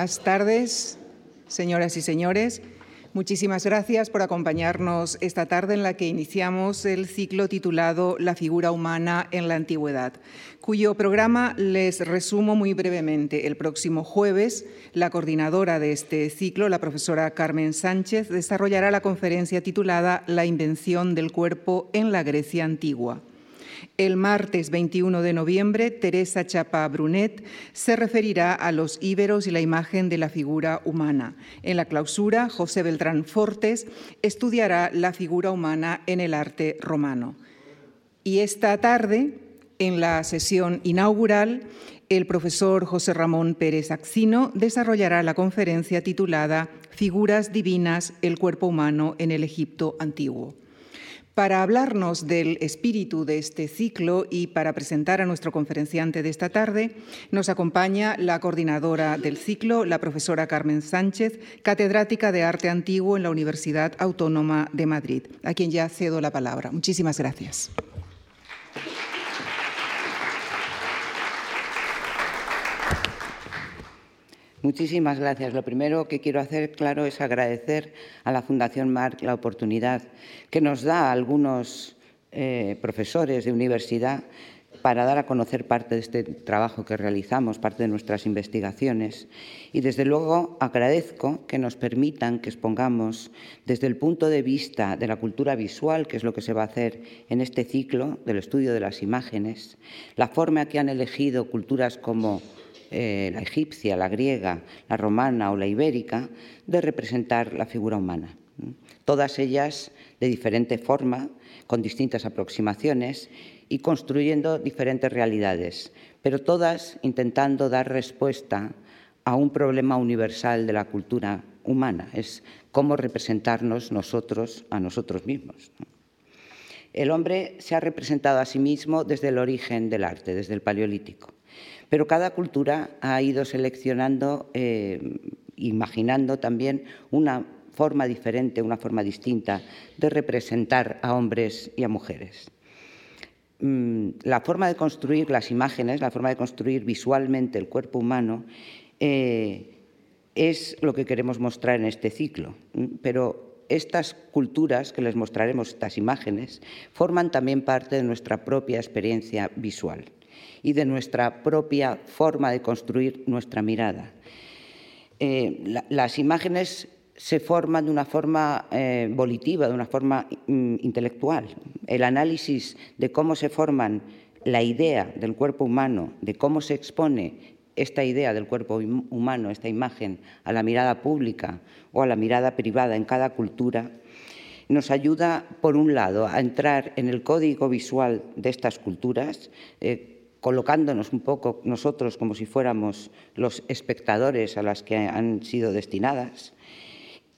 Buenas tardes, señoras y señores. Muchísimas gracias por acompañarnos esta tarde en la que iniciamos el ciclo titulado La figura humana en la antigüedad, cuyo programa les resumo muy brevemente. El próximo jueves, la coordinadora de este ciclo, la profesora Carmen Sánchez, desarrollará la conferencia titulada La invención del cuerpo en la Grecia antigua. El martes 21 de noviembre, Teresa Chapa Brunet se referirá a los íberos y la imagen de la figura humana. En la clausura, José Beltrán Fortes estudiará la figura humana en el arte romano. Y esta tarde, en la sesión inaugural, el profesor José Ramón Pérez Axino desarrollará la conferencia titulada Figuras divinas, el cuerpo humano en el Egipto antiguo. Para hablarnos del espíritu de este ciclo y para presentar a nuestro conferenciante de esta tarde, nos acompaña la coordinadora del ciclo, la profesora Carmen Sánchez, catedrática de Arte Antiguo en la Universidad Autónoma de Madrid, a quien ya cedo la palabra. Muchísimas gracias. Muchísimas gracias. Lo primero que quiero hacer, claro, es agradecer a la Fundación Marc la oportunidad que nos da a algunos eh, profesores de universidad para dar a conocer parte de este trabajo que realizamos, parte de nuestras investigaciones. Y desde luego agradezco que nos permitan que expongamos desde el punto de vista de la cultura visual, que es lo que se va a hacer en este ciclo del estudio de las imágenes, la forma que han elegido culturas como eh, la egipcia, la griega, la romana o la ibérica, de representar la figura humana. Todas ellas de diferente forma, con distintas aproximaciones y construyendo diferentes realidades, pero todas intentando dar respuesta a un problema universal de la cultura humana, es cómo representarnos nosotros a nosotros mismos. El hombre se ha representado a sí mismo desde el origen del arte, desde el paleolítico. Pero cada cultura ha ido seleccionando, eh, imaginando también una forma diferente, una forma distinta de representar a hombres y a mujeres. Mm, la forma de construir las imágenes, la forma de construir visualmente el cuerpo humano, eh, es lo que queremos mostrar en este ciclo. Pero estas culturas que les mostraremos, estas imágenes, forman también parte de nuestra propia experiencia visual y de nuestra propia forma de construir nuestra mirada. Eh, las imágenes se forman de una forma eh, volitiva, de una forma mm, intelectual. El análisis de cómo se forman la idea del cuerpo humano, de cómo se expone esta idea del cuerpo humano, esta imagen, a la mirada pública o a la mirada privada en cada cultura, nos ayuda, por un lado, a entrar en el código visual de estas culturas, eh, colocándonos un poco nosotros como si fuéramos los espectadores a las que han sido destinadas.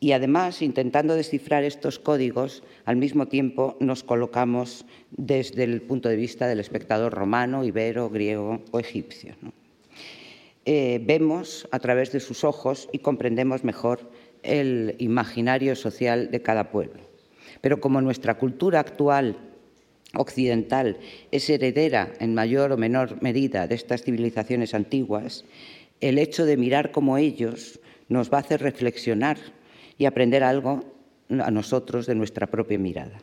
Y además, intentando descifrar estos códigos, al mismo tiempo nos colocamos desde el punto de vista del espectador romano, ibero, griego o egipcio. Eh, vemos a través de sus ojos y comprendemos mejor el imaginario social de cada pueblo. Pero como nuestra cultura actual occidental es heredera en mayor o menor medida de estas civilizaciones antiguas, el hecho de mirar como ellos nos va a hacer reflexionar y aprender algo a nosotros de nuestra propia mirada.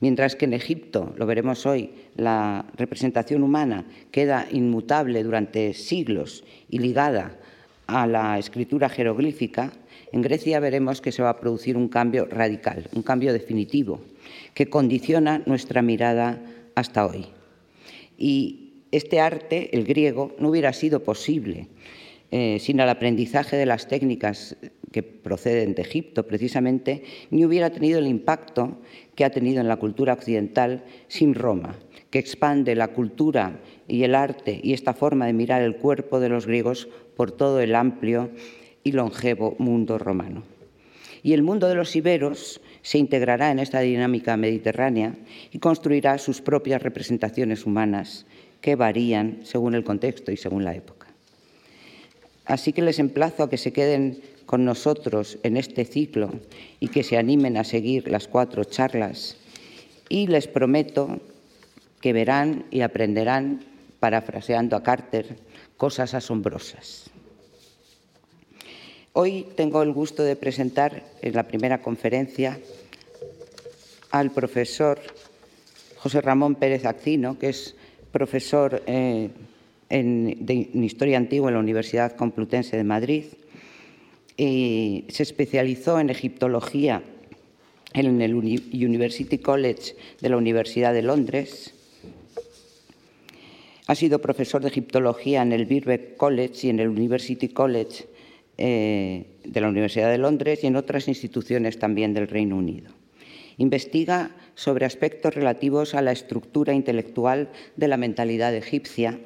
Mientras que en Egipto, lo veremos hoy, la representación humana queda inmutable durante siglos y ligada a la escritura jeroglífica, en Grecia veremos que se va a producir un cambio radical, un cambio definitivo, que condiciona nuestra mirada hasta hoy. Y este arte, el griego, no hubiera sido posible eh, sin el aprendizaje de las técnicas que proceden de Egipto, precisamente, ni hubiera tenido el impacto que ha tenido en la cultura occidental sin Roma, que expande la cultura y el arte y esta forma de mirar el cuerpo de los griegos por todo el amplio y longevo mundo romano. Y el mundo de los iberos se integrará en esta dinámica mediterránea y construirá sus propias representaciones humanas que varían según el contexto y según la época. Así que les emplazo a que se queden con nosotros en este ciclo y que se animen a seguir las cuatro charlas y les prometo que verán y aprenderán, parafraseando a Carter, cosas asombrosas. Hoy tengo el gusto de presentar en la primera conferencia al profesor José Ramón Pérez Acino, que es profesor eh, de Historia Antigua en la Universidad Complutense de Madrid. Y se especializó en egiptología en el University College de la Universidad de Londres. Ha sido profesor de egiptología en el Birkbeck College y en el University College eh, de la Universidad de Londres y en otras instituciones también del Reino Unido. Investiga sobre aspectos relativos a la estructura intelectual de la mentalidad egipcia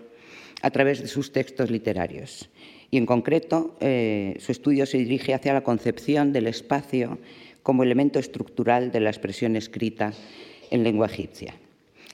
a través de sus textos literarios. Y en concreto, eh, su estudio se dirige hacia la concepción del espacio como elemento estructural de la expresión escrita en lengua egipcia.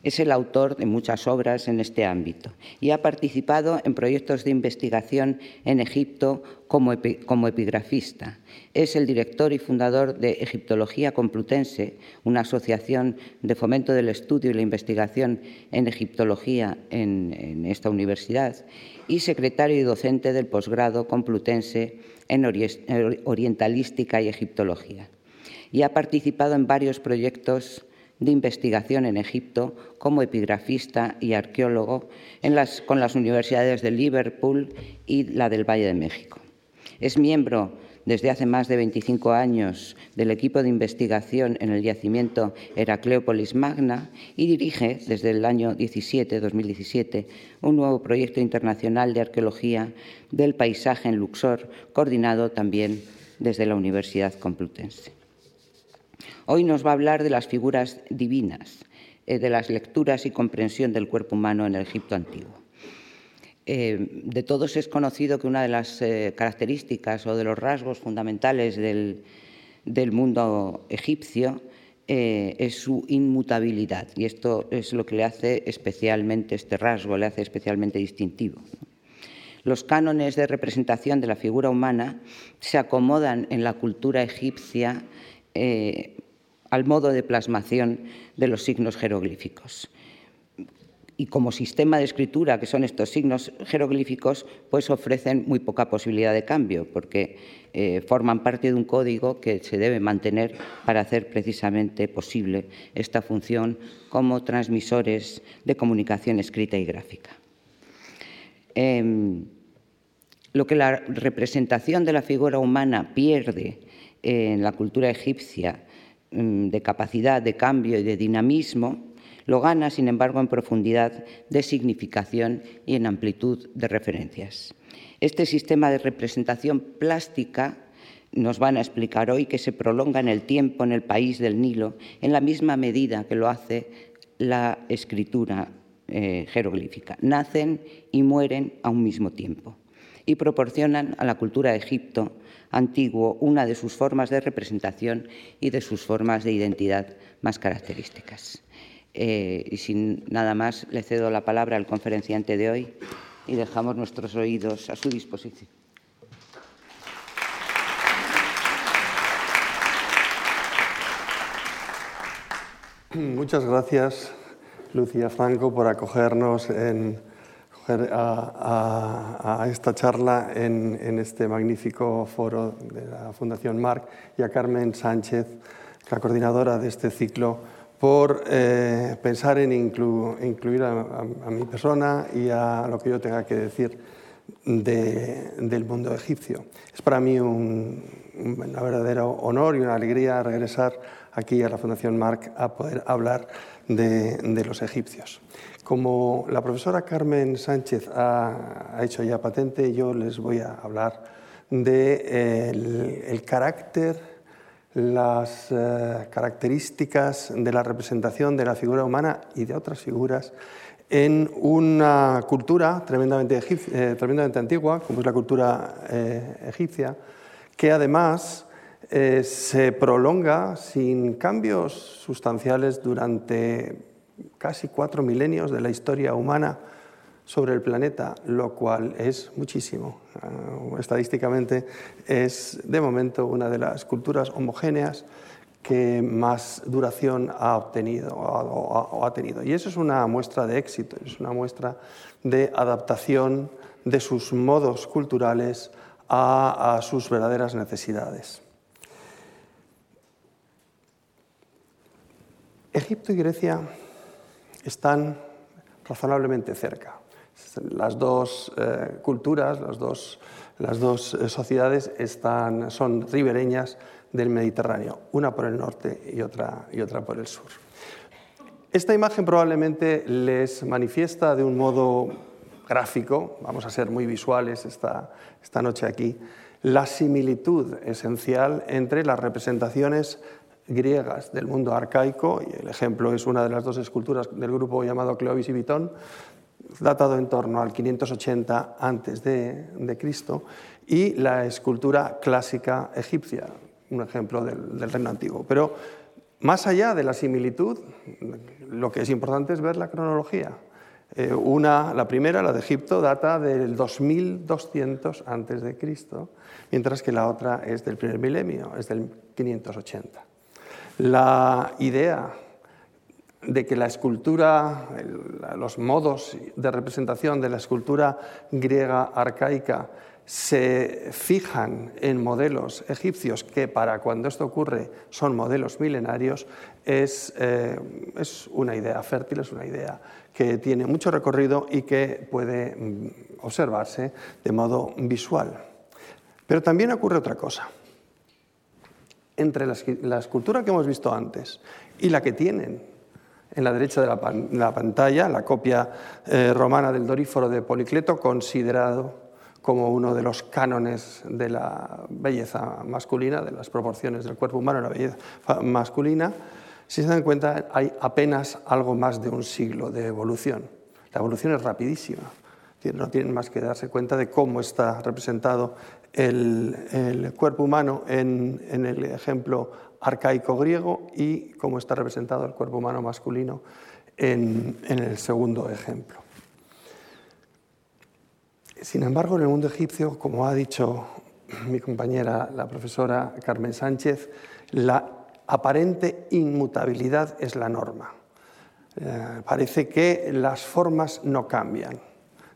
Es el autor de muchas obras en este ámbito y ha participado en proyectos de investigación en Egipto como, epigrafista. Es el director y fundador de Egiptología Complutense, una asociación de fomento del estudio y la investigación en egiptología en, en esta universidad, y secretario y docente del posgrado Complutense en Orientalística y Egiptología. Y ha participado en varios proyectos de investigación en Egipto como epigrafista y arqueólogo con las universidades de Liverpool y la del Valle de México. Es miembro desde hace más de 25 años del equipo de investigación en el yacimiento Heracleópolis Magna y dirige desde el año 17, 2017 un nuevo proyecto internacional de arqueología del paisaje en Luxor, coordinado también desde la Universidad Complutense. Hoy nos va a hablar de las figuras divinas, eh, de las lecturas y comprensión del cuerpo humano en el Egipto antiguo. Eh, de todos es conocido que una de las eh, características o de los rasgos fundamentales del, mundo egipcio es su inmutabilidad y esto es lo que le hace especialmente, este rasgo le hace especialmente distintivo. Los cánones de representación de la figura humana se acomodan en la cultura egipcia al modo de plasmación de los signos jeroglíficos. Y como sistema de escritura, que son estos signos jeroglíficos, pues ofrecen muy poca posibilidad de cambio, porque eh, forman parte de un código que se debe mantener para hacer precisamente posible esta función como transmisores de comunicación escrita y gráfica. Em, lo que la representación de la figura humana pierde en la cultura egipcia Mm, de capacidad de cambio y de dinamismo, lo gana, sin embargo, en profundidad de significación y en amplitud de referencias. Este sistema de representación plástica nos van a explicar hoy que se prolonga en el tiempo en el país del Nilo en la misma medida que lo hace la escritura eh, jeroglífica. Nacen y mueren a un mismo tiempo y proporcionan a la cultura de Egipto antiguo una de sus formas de representación y de sus formas de identidad más características. Eh, y sin nada más, le cedo la palabra al conferenciante de hoy y dejamos nuestros oídos a su disposición. Muchas gracias, Lucía Franco, por acogernos en a, esta charla en, este magnífico foro de la Fundación Marc y a Carmen Sánchez, la coordinadora de este ciclo, por eh, pensar en incluir a, mi persona y a lo que yo tenga que decir del mundo egipcio. Es para mí un, un verdadero honor y una alegría regresar aquí a la Fundación Marc a poder hablar de los egipcios. Como la profesora Carmen Sánchez ha, hecho ya patente, yo les voy a hablar del de el carácter, las eh, características de la representación de la figura humana y de otras figuras en una cultura tremendamente, eh, antigua, como es la cultura eh, egipcia, que además se prolonga sin cambios sustanciales durante casi cuatro milenios de la historia humana sobre el planeta, lo cual es muchísimo. Ah, estadísticamente es de momento una de las culturas homogéneas que más duración ha obtenido o ha tenido. Y eso es una muestra de éxito, es una muestra de adaptación de sus modos culturales a, sus verdaderas necesidades. Egipto y Grecia están razonablemente cerca. Las dos eh, culturas, las dos, las dos eh, sociedades están, son ribereñas del Mediterráneo, una por el norte y otra, y otra por el sur. Esta imagen probablemente les manifiesta de un modo gráfico, vamos a ser muy visuales esta, esta noche aquí, la similitud esencial entre las representaciones griegas del mundo arcaico, y el ejemplo es una de las dos esculturas del grupo llamado Cleobis y Bitón, datado en torno al 580 a.C., de, Cristo, y la escultura clásica egipcia, un ejemplo del, del reino antiguo. Pero más allá de la similitud, lo que es importante es ver la cronología. Eh, una, la primera, la de Egipto, data del 2200 antes de Cristo, mientras que la otra es del primer milenio, es del 580. La idea de que la escultura, los modos de representación de la escultura griega arcaica se fijan en modelos egipcios que para cuando esto ocurre son modelos milenarios, es, eh, es, una idea fértil, es una idea que tiene mucho recorrido y que puede mm, observarse de modo visual. Pero también ocurre otra cosa. Entre la, escultura que hemos visto antes y la que tienen en la derecha de la, pantalla, la copia eh, romana del Doríforo de Policleto, considerado como uno de los cánones de la belleza masculina, de las proporciones del cuerpo humano la belleza masculina, si se dan cuenta hay apenas algo más de un siglo de evolución. La evolución es rapidísima. No tienen más que darse cuenta de cómo está representado el, cuerpo humano en, el ejemplo arcaico griego y cómo está representado el cuerpo humano masculino en el segundo ejemplo. Sin embargo, en el mundo egipcio, como ha dicho mi compañera, la profesora Carmen Sánchez, la aparente inmutabilidad es la norma. Eh, parece que las formas no cambian.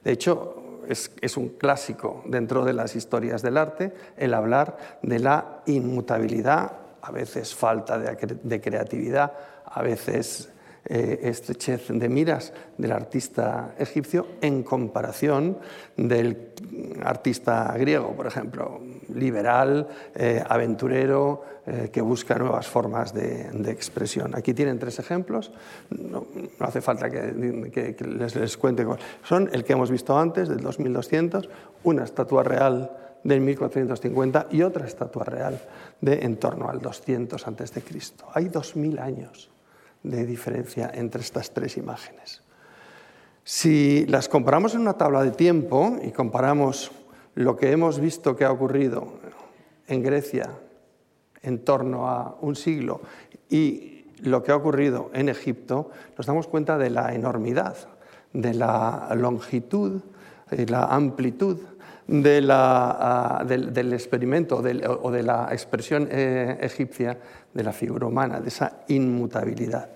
De hecho, es, un clásico dentro de las historias del arte el hablar de la inmutabilidad, a veces falta de creatividad, a veces eh, estrechez de miras del artista egipcio en comparación del artista griego, por ejemplo, liberal, eh, aventurero, eh, que busca nuevas formas de, expresión. Aquí tienen tres ejemplos, no, hace falta que, les, cuente. Son el que hemos visto antes, del 2200, una estatua real del 1450 y otra estatua real de en torno al 200 a.C. Hay 2000 años de diferencia entre estas tres imágenes. Si las comparamos en una tabla de tiempo y comparamos lo que hemos visto que ha ocurrido en Grecia en torno a un siglo y lo que ha ocurrido en Egipto, nos damos cuenta de la enormidad, de la longitud y la amplitud ah, del, experimento o de la expresión eh, egipcia de la figura humana, de esa inmutabilidad.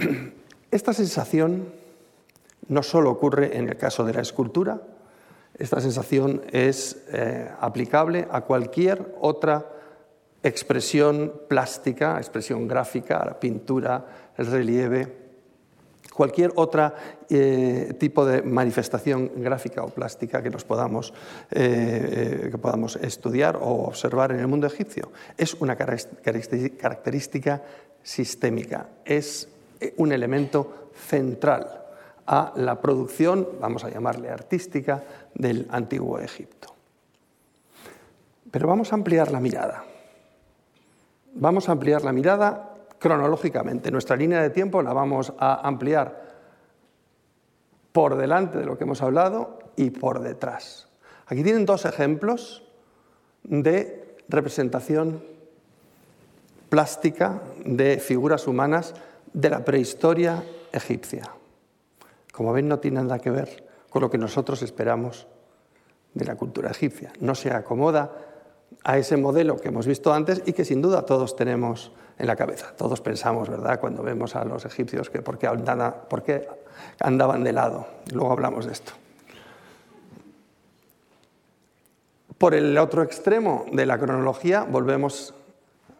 Esta sensación no solo ocurre en el caso de la escultura, esta sensación es eh, aplicable a cualquier otra expresión plástica, expresión gráfica, la pintura, el relieve, cualquier otro eh, tipo de manifestación gráfica o plástica que nos podamos, eh, que podamos estudiar o observar en el mundo egipcio. Es una característica sistémica, es un elemento central a la producción, vamos a llamarle artística, del antiguo Egipto. Pero vamos a ampliar la mirada. Vamos a ampliar la mirada cronológicamente. Nuestra línea de tiempo la vamos a ampliar por delante de lo que hemos hablado y por detrás. Aquí tienen dos ejemplos de representación plástica de figuras humanas de la prehistoria egipcia. Como ven, no tiene nada que ver con lo que nosotros esperamos de la cultura egipcia. No se acomoda a ese modelo que hemos visto antes y que sin duda todos tenemos en la cabeza. Todos pensamos, ¿verdad?, cuando vemos a los egipcios que por qué, andaban de lado. Luego hablamos de esto. Por el otro extremo de la cronología volvemos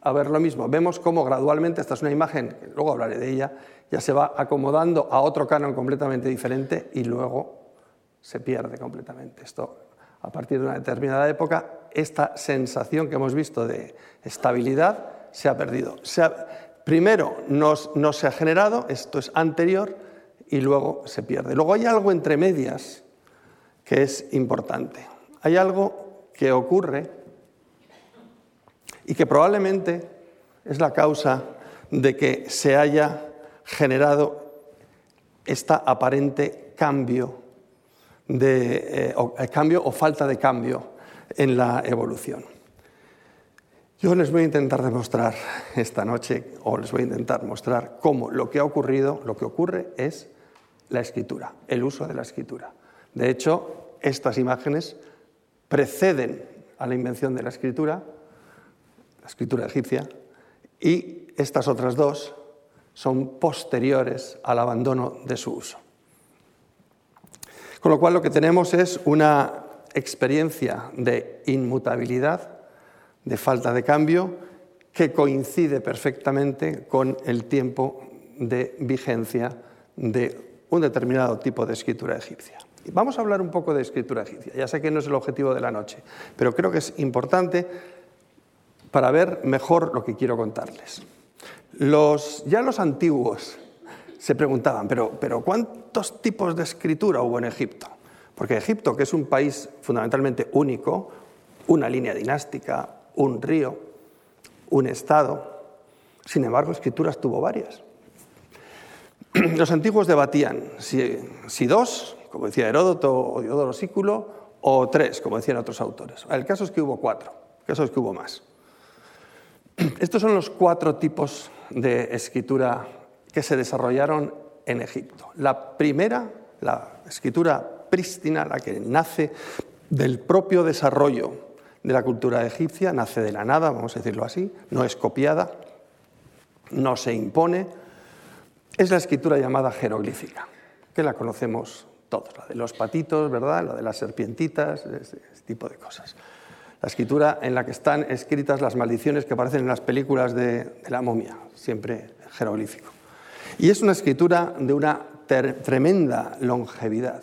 a ver lo mismo. Vemos cómo gradualmente, esta es una imagen, luego hablaré de ella, ya se va acomodando a otro canon completamente diferente y luego se pierde completamente. Esto, a partir de una determinada época, esta sensación que hemos visto de estabilidad se ha perdido. primero no, no se ha generado, esto es anterior, y luego se pierde. Luego hay algo entre medias que es importante. Hay algo que ocurre y que probablemente es la causa de que se haya generado esta aparente cambio, de, eh, o, cambio o falta de cambio en la evolución. Yo les voy a intentar demostrar esta noche, o les voy a intentar mostrar cómo lo que ha ocurrido, lo que ocurre es la escritura, el uso de la escritura. De hecho, estas imágenes preceden a la invención de la escritura escritura egipcia, y estas otras dos son posteriores al abandono de su uso. Con lo cual lo que tenemos es una experiencia de inmutabilidad, de falta de cambio, que coincide perfectamente con el tiempo de vigencia de un determinado tipo de escritura egipcia. Vamos a hablar un poco de escritura egipcia. Ya sé que no es el objetivo de la noche, pero creo que es importante para ver mejor lo que quiero contarles. Ya los antiguos se preguntaban, pero, pero ¿cuántos tipos de escritura hubo en Egipto? Porque Egipto, que es un país fundamentalmente único, una línea dinástica, un río, un estado, sin embargo, escrituras tuvo varias. Los antiguos debatían si, si dos, como decía Heródoto o Diodoro Sículo, o tres, como decían otros autores. El caso es que hubo cuatro, el caso es que hubo más. Estos son los cuatro tipos de escritura que se desarrollaron en Egipto. La primera, la escritura prístina, la que nace del propio desarrollo de la cultura egipcia, nace de la nada, vamos a decirlo así, no es copiada, no se impone, es la escritura llamada jeroglífica, que la conocemos todos, la de los patitos, ¿verdad? la de las serpientitas, ese tipo de cosas la escritura en la que están escritas las maldiciones que aparecen en las películas de, la momia, siempre jeroglífico. Y es una escritura de una tremenda longevidad.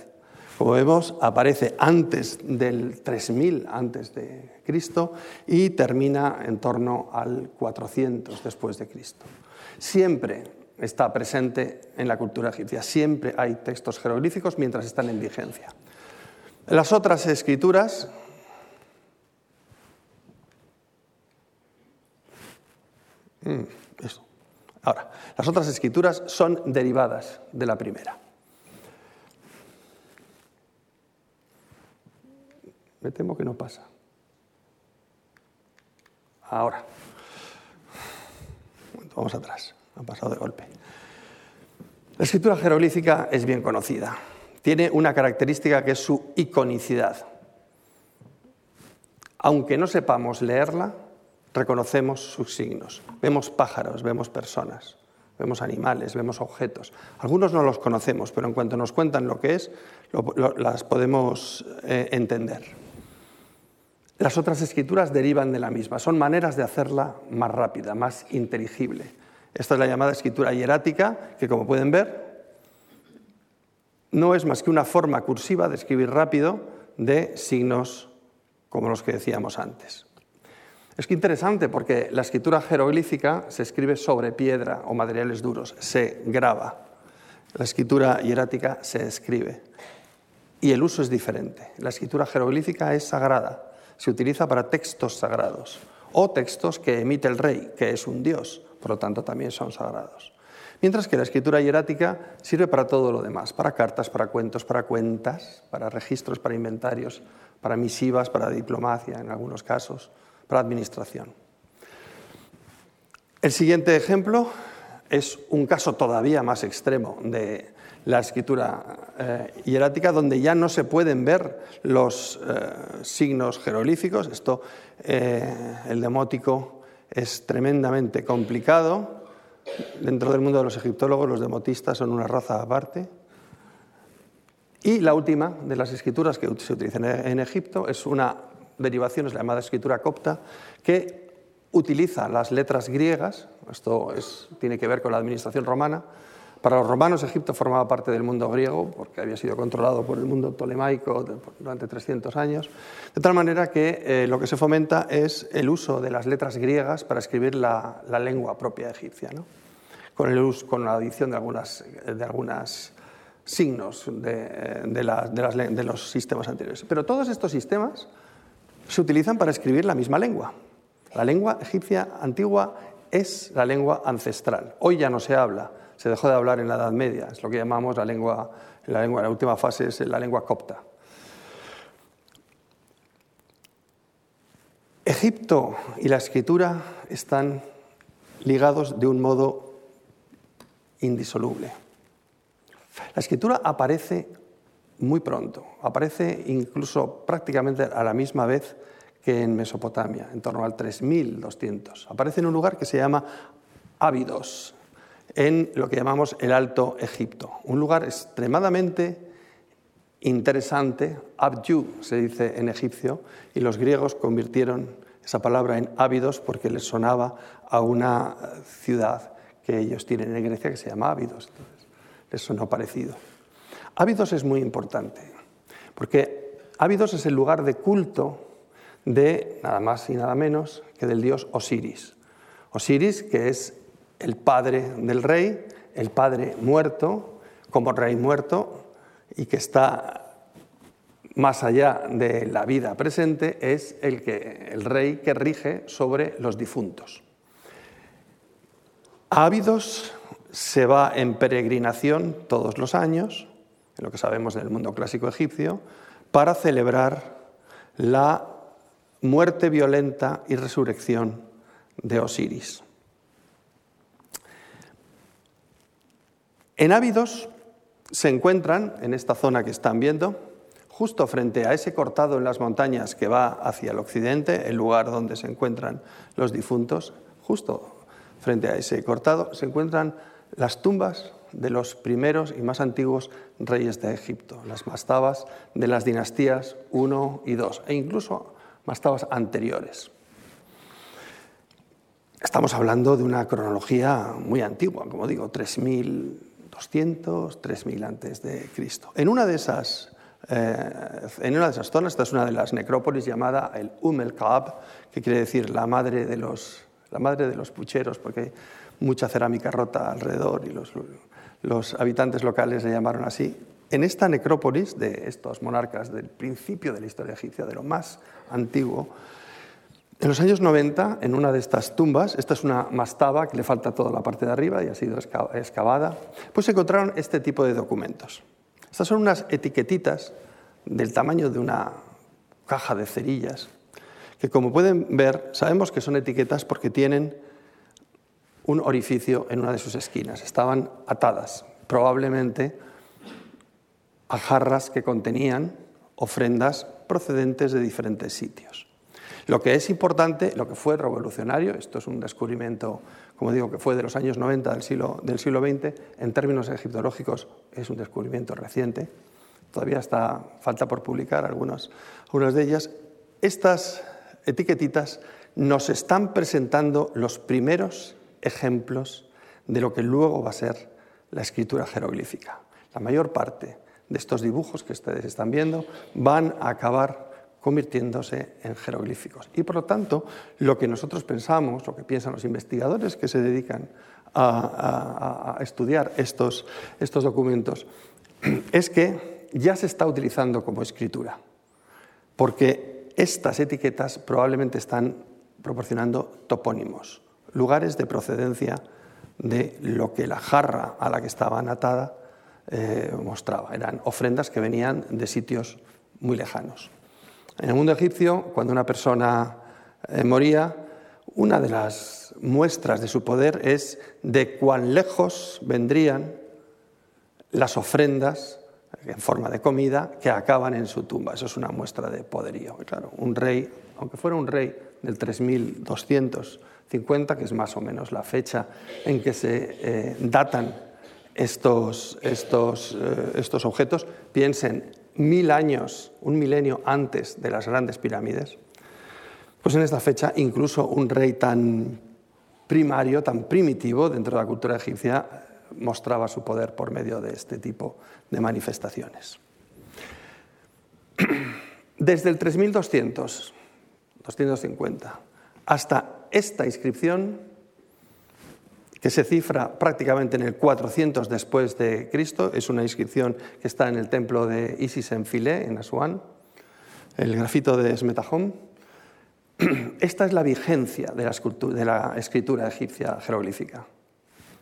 Como vemos, aparece antes del 3000 antes de Cristo y termina en torno al 400 después de Cristo. Siempre está presente en la cultura egipcia, siempre hay textos jeroglíficos mientras están en vigencia. Las otras escrituras Mm, eso. Ahora, las otras escrituras son derivadas de la primera. Me temo que no pasa. Ahora. Vamos atrás. Ha pasado de golpe. La escritura jeroglífica es bien conocida. Tiene una característica que es su iconicidad. Aunque no sepamos leerla, reconocemos sus signos. Vemos pájaros, vemos personas, vemos animales, vemos objetos. Algunos no los conocemos, pero en cuanto nos cuentan lo que es, las podemos eh, entender. Las otras escrituras derivan de la misma, son maneras de hacerla más rápida, más inteligible. Esta es la llamada escritura hierática, que como pueden ver, no es más que una forma cursiva de escribir rápido de signos como los que decíamos antes. Es que interesante porque la escritura jeroglífica se escribe sobre piedra o materiales duros, se graba. La escritura hierática se escribe. Y el uso es diferente. La escritura jeroglífica es sagrada, se utiliza para textos sagrados o textos que emite el rey, que es un dios, por lo tanto también son sagrados. Mientras que la escritura hierática sirve para todo lo demás, para cartas, para cuentos, para cuentas, para registros, para inventarios, para misivas, para diplomacia en algunos casos para administración. El siguiente ejemplo es un caso todavía más extremo de la escritura eh, hierática, donde ya no se pueden ver los eh, signos jeroglíficos. Esto, eh, el demótico, es tremendamente complicado. Dentro del mundo de los egiptólogos, los demotistas son una raza aparte. Y la última de las escrituras que se utilizan en Egipto es una derivaciones, la llamada escritura copta, que utiliza las letras griegas, esto tiene que ver con la administración romana, para los romanos Egipto formaba parte del mundo griego porque había sido controlado por el mundo tolemaico durante 300 años, de tal manera que eh, lo que se fomenta es el uso de las letras griegas para escribir la, lengua propia egipcia, con, el con la adición de algunas, de algunas signos de, de los sistemas anteriores. Pero todos estos sistemas se utilizan para escribir la misma lengua. La lengua egipcia antigua es la lengua ancestral. Hoy ya no se habla se dejó de hablar en la Edad Media, es lo que llamamos la lengua, la lengua, la última fase es la lengua copta. Egipto y la escritura están ligados de un modo indisoluble. La escritura aparece muy pronto, aparece incluso prácticamente a la misma vez que en Mesopotamia, en torno al 3200. Aparece en un lugar que se llama Ávidos, en lo que llamamos el Alto Egipto, un lugar extremadamente interesante, Abju se dice en egipcio, y los griegos convirtieron esa palabra en ávidos porque les sonaba a una ciudad que ellos tienen en Grecia que se llama Ávidos, entonces les sonó parecido. Ávidos es muy importante, porque Ávidos es el lugar de culto de nada más y nada menos que del dios Osiris. Osiris, que es el padre del rey, el padre muerto, como rey muerto, y que está más allá de la vida presente, es el, que, el rey que rige sobre los difuntos. Ávidos se va en peregrinación todos los años, en lo que sabemos del mundo clásico egipcio, para celebrar la muerte violenta y resurrección de Osiris. En Ávidos se encuentran, en esta zona que están viendo, justo frente a ese cortado en las montañas que va hacia el occidente, el lugar donde se encuentran los difuntos, justo frente a ese cortado se encuentran las tumbas de los primeros y más antiguos reyes de Egipto, las mastabas de las dinastías 1 y 2, e incluso mastabas anteriores. Estamos hablando de una cronología muy antigua, como digo, 3.000 200, 3000 antes de Cristo. En una de esas eh, en una de esas zonas, esta es una de las necrópolis llamada el el Kaab, que quiere decir la madre de los, la madre de los pucheros, porque hay mucha cerámica rota alrededor y los, los habitantes locales le llamaron así. En esta necrópolis de estos monarcas del principio de la historia egipcia, de lo más antiguo, en los años 90, en una de estas tumbas, esta es una mastaba que le falta toda la parte de arriba y ha sido excavada, pues se encontraron este tipo de documentos. Estas son unas etiquetitas del tamaño de una caja de cerillas, que como pueden ver, sabemos que son etiquetas porque tienen un orificio en una de sus esquinas. Estaban atadas, probablemente a jarras que contenían ofrendas procedentes de diferentes sitios. Lo que es importante, lo que fue revolucionario, esto es un descubrimiento, como digo, que fue de los años 90 del siglo, del siglo XX, en términos egiptológicos es un descubrimiento reciente, todavía está, falta por publicar algunas, algunas de ellas. Estas etiquetitas nos están presentando los primeros ejemplos de lo que luego va a ser la escritura jeroglífica. La mayor parte de estos dibujos que ustedes están viendo van a acabar convirtiéndose en jeroglíficos. Y por lo tanto, lo que nosotros pensamos, lo que piensan los investigadores que se dedican a, estudiar estos, estos documentos, es que ya se está utilizando como escritura, porque estas etiquetas probablemente están proporcionando topónimos, lugares de procedencia de lo que la jarra a la que estaba atada eh, mostraba. Eran ofrendas que venían de sitios muy lejanos. En el mundo egipcio, cuando una persona eh, moría, una de las muestras de su poder es de cuán lejos vendrían las ofrendas en forma de comida que acaban en su tumba. Eso es una muestra de poderío. claro, un rey, aunque fuera un rey del 3250, que es más o menos la fecha en que se eh, datan estos, estos, eh, estos objetos, piensen mil años, un milenio antes de las grandes pirámides, pues en esta fecha incluso un rey tan primario, tan primitivo dentro de la cultura egipcia, mostraba su poder por medio de este tipo de manifestaciones. Desde el 3200, 250, hasta esta inscripción, que se cifra prácticamente en el 400 después de Cristo, es una inscripción que está en el templo de Isis en Filé, en Asuán, el grafito de Esmetahom. Esta es la vigencia de la, de la escritura egipcia jeroglífica.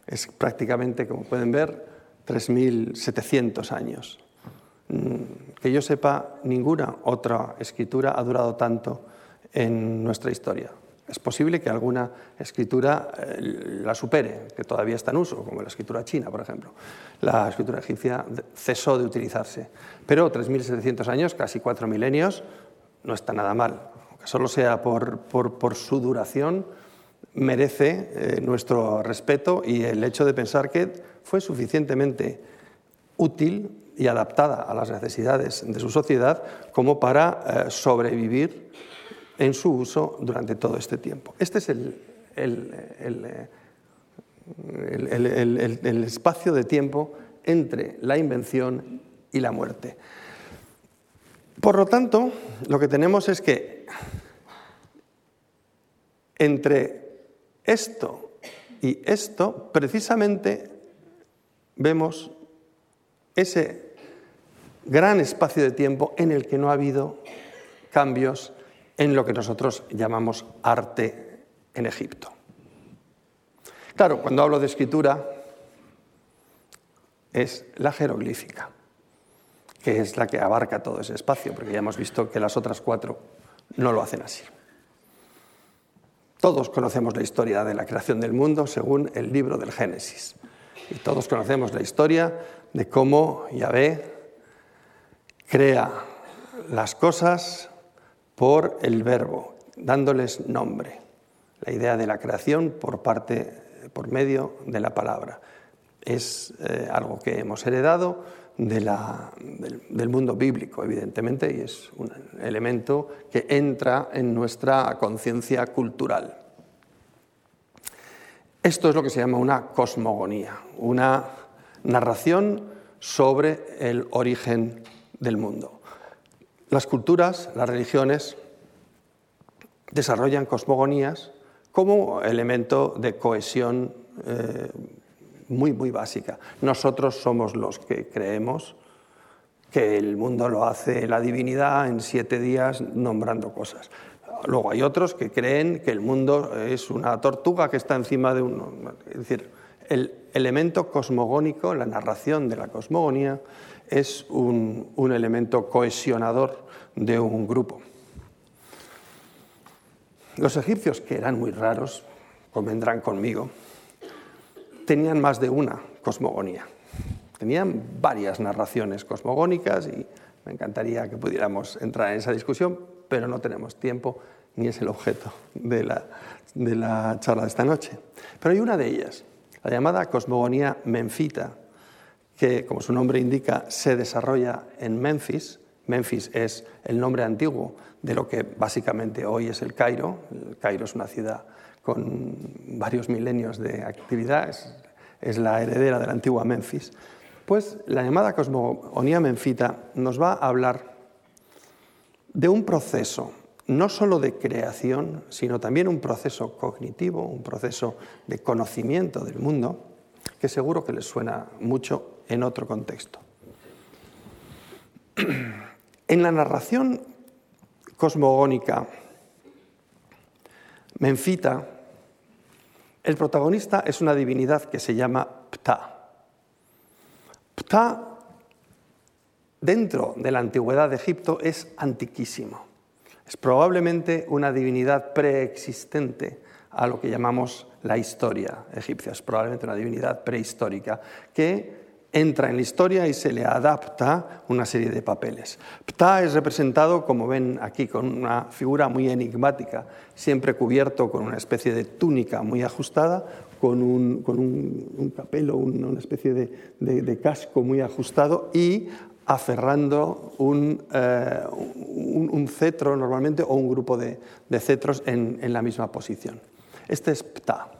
Es prácticamente, como pueden ver, 3.700 años. Mm, que yo sepa, ninguna otra escritura ha durado tanto en nuestra historia. Es posible que alguna escritura eh, la supere, que todavía está en uso, como la escritura china, por ejemplo. La escritura egipcia cesó de utilizarse. Pero 3.700 años, casi cuatro milenios, no está nada mal. Aunque solo sea por, su duración, merece eh, nuestro respeto y el hecho de pensar que fue suficientemente útil y adaptada a las necesidades de su sociedad como para eh, sobrevivir en su uso durante todo este tiempo. Este es el, el, espacio de tiempo entre la invención y la muerte. Por lo tanto, lo que tenemos es que entre esto y esto, precisamente vemos ese gran espacio de tiempo en el que no ha habido cambios en lo que nosotros llamamos arte en Egipto. Claro, cuando hablo de escritura es la jeroglífica, que es la que abarca todo ese espacio, porque ya hemos visto que las otras cuatro no lo hacen así. Todos conocemos la historia de la creación del mundo según el libro del Génesis. Y todos conocemos la historia de cómo Yahvé crea las cosas por el verbo, dándoles nombre. La idea de la creación por parte, por medio de la palabra. Es eh, algo que hemos heredado del, del, mundo bíblico, evidentemente, y es un elemento que entra en nuestra conciencia cultural. Esto es lo que se llama una cosmogonía, una narración sobre el origen del mundo. Las culturas, las religiones, desarrollan cosmogonías como elemento de cohesión eh, muy, muy básica. Nosotros somos los que creemos que el mundo lo hace la divinidad en siete días nombrando cosas. Luego hay otros que creen que el mundo es una tortuga que está encima de un... Es decir, el elemento cosmogónico, la narración de la cosmogonía, es un, elemento cohesionador de un grupo. Los egipcios, que eran muy raros, convendrán conmigo, tenían más de una cosmogonía. Tenían varias narraciones cosmogónicas y me encantaría que pudiéramos entrar en esa discusión, pero no tenemos tiempo ni es el objeto de la, de la charla de esta noche. Pero hay una de ellas, la llamada cosmogonía menfita, que, como su nombre indica, se desarrolla en Memphis. Memphis es el nombre antiguo de lo que básicamente hoy es el Cairo. El Cairo es una ciudad con varios milenios de actividad, es, la heredera de la antigua Memphis. Pues la llamada cosmogonía menfita nos va a hablar de un proceso, no solo de creación, sino también un proceso cognitivo, un proceso de conocimiento del mundo, que seguro que les suena mucho en otro contexto. En la narración cosmogónica menfita, el protagonista es una divinidad que se llama Ptah. Ptah, dentro de la antigüedad de Egipto, es antiquísimo. Es probablemente una divinidad preexistente a lo que llamamos la historia egipcia. Es probablemente una divinidad prehistórica que entra en la historia y se le adapta una serie de papeles. Ptah es representado, como ven aquí, con una figura muy enigmática, siempre cubierto con una especie de túnica muy ajustada, con un, con un, capelo, una especie de, casco muy ajustado y aferrando un, eh, un, cetro normalmente o un grupo de, cetros en, en, la misma posición. Este es Ptah.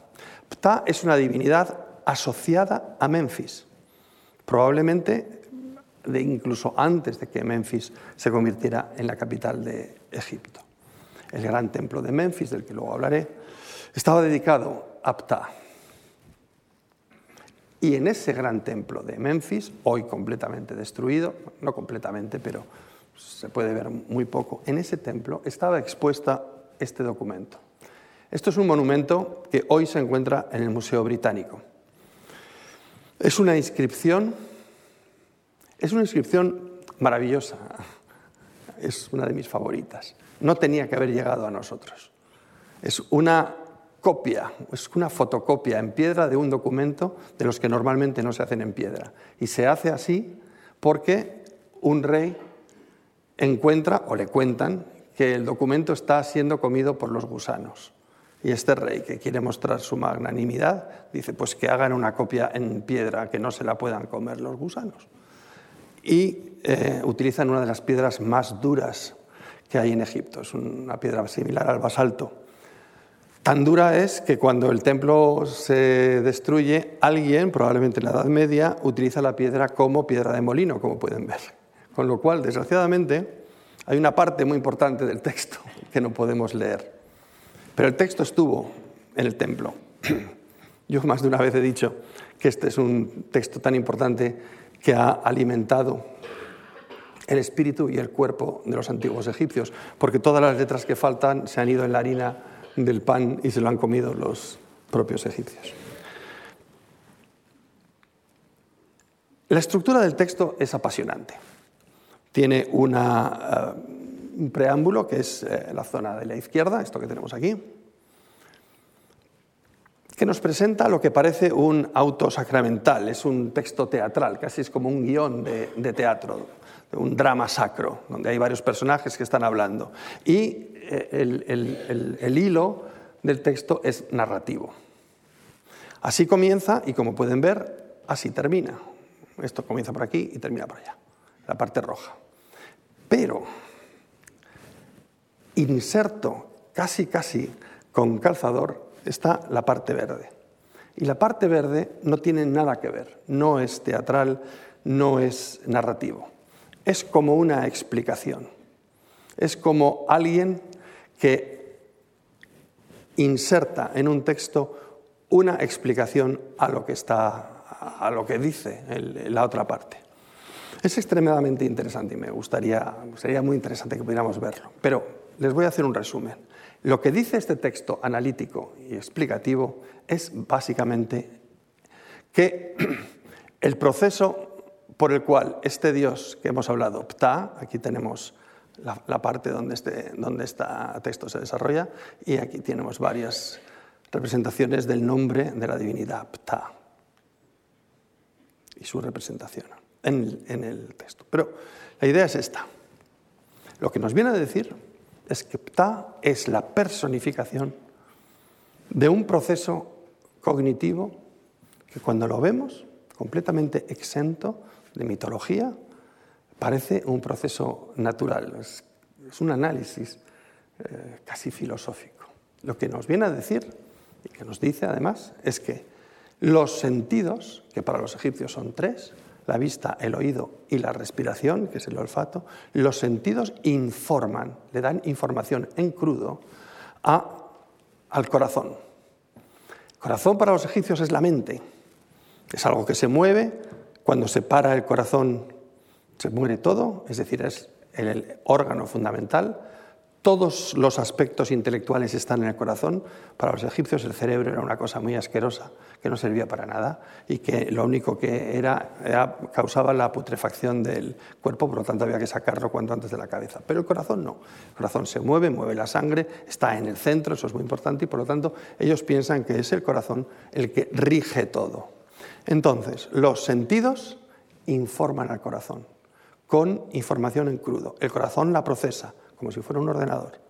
Ptah es una divinidad asociada a Memphis, probablemente incluso antes de que Memphis se convirtiera en la capital de Egipto. El gran templo de Memphis, del que luego hablaré, estaba dedicado a Ptah. Y en ese gran templo de Memphis, hoy completamente destruido, no completamente, pero se puede ver muy poco, en ese templo estaba expuesta este documento. Esto es un monumento que hoy se encuentra en el Museo Británico. Es una inscripción, es una inscripción maravillosa, es una de mis favoritas. No tenía que haber llegado a nosotros. Es una copia, es una fotocopia en piedra de un documento de los que normalmente no se hacen en piedra. Y se hace así porque un rey encuentra o le cuentan que el documento está siendo comido por los gusanos. Y este rey, que quiere mostrar su magnanimidad, dice, pues que hagan una copia en piedra, que no se la puedan comer los gusanos. Y eh, utilizan una de las piedras más duras que hay en Egipto. Es una piedra similar al basalto. Tan dura es que cuando el templo se destruye, alguien, probablemente en la Edad Media, utiliza la piedra como piedra de molino, como pueden ver. Con lo cual, desgraciadamente, hay una parte muy importante del texto que no podemos leer. Pero el texto estuvo en el templo. Yo más de una vez he dicho que este es un texto tan importante que ha alimentado el espíritu y el cuerpo de los antiguos egipcios, porque todas las letras que faltan se han ido en la harina del pan y se lo han comido los propios egipcios. La estructura del texto es apasionante. Tiene eh, un preámbulo, que es eh, la zona de la izquierda, esto que tenemos aquí, que nos presenta lo que parece un auto sacramental, es un texto teatral, casi es como un guion de, de teatro, un drama sacro, donde hay varios personajes que están hablando. Y el, hilo del texto es narrativo. Así comienza y como pueden ver, así termina. Esto comienza por aquí y termina por allá, la parte roja. Pero inserto casi casi con calzador está la parte verde. Y la parte verde no tiene nada que ver, no es teatral, no es narrativo. Es como una explicación. Es como alguien que inserta en un texto una explicación a lo que está a lo que dice la otra parte. Es extremadamente interesante y me gustaría, sería muy interesante que pudiéramos verlo. Pero les voy a hacer un resumen. Lo que dice este texto analítico y explicativo es básicamente que el proceso por el cual este Dios que hemos hablado, Ptah, aquí tenemos la, parte donde este, donde este texto se desarrolla, y aquí tenemos varias representaciones del nombre de la divinidad, Ptah, y su representación en, en el texto. Pero la idea es esta. Lo que nos viene a decir Ptah es la personificación de un proceso cognitivo que cuando lo vemos completamente exento de mitología, parece un proceso natural, es, un análisis eh, casi filosófico. Lo que nos viene a decir, y que nos dice además, es que los sentidos, que para los egipcios son tres, la vista, el oído y la respiración, que es el olfato, los sentidos informan, le dan información en crudo al corazón. Corazón para los egipcios es la mente, es algo que se mueve, cuando se para el corazón se muere todo, es decir, es el órgano fundamental. Todos los aspectos intelectuales están en el corazón. Para los egipcios el cerebro era una cosa muy asquerosa, que no servía para nada y que lo único que era, causaba la putrefacción del cuerpo, por lo tanto había que sacarlo cuanto antes de la cabeza. Pero el corazón no. El corazón se mueve, mueve la sangre, está en el centro, eso es muy importante y por lo tanto ellos piensan que es el corazón el que rige todo. Entonces, los sentidos informan al corazón con información en crudo. El corazón la procesa como si fuera un ordenador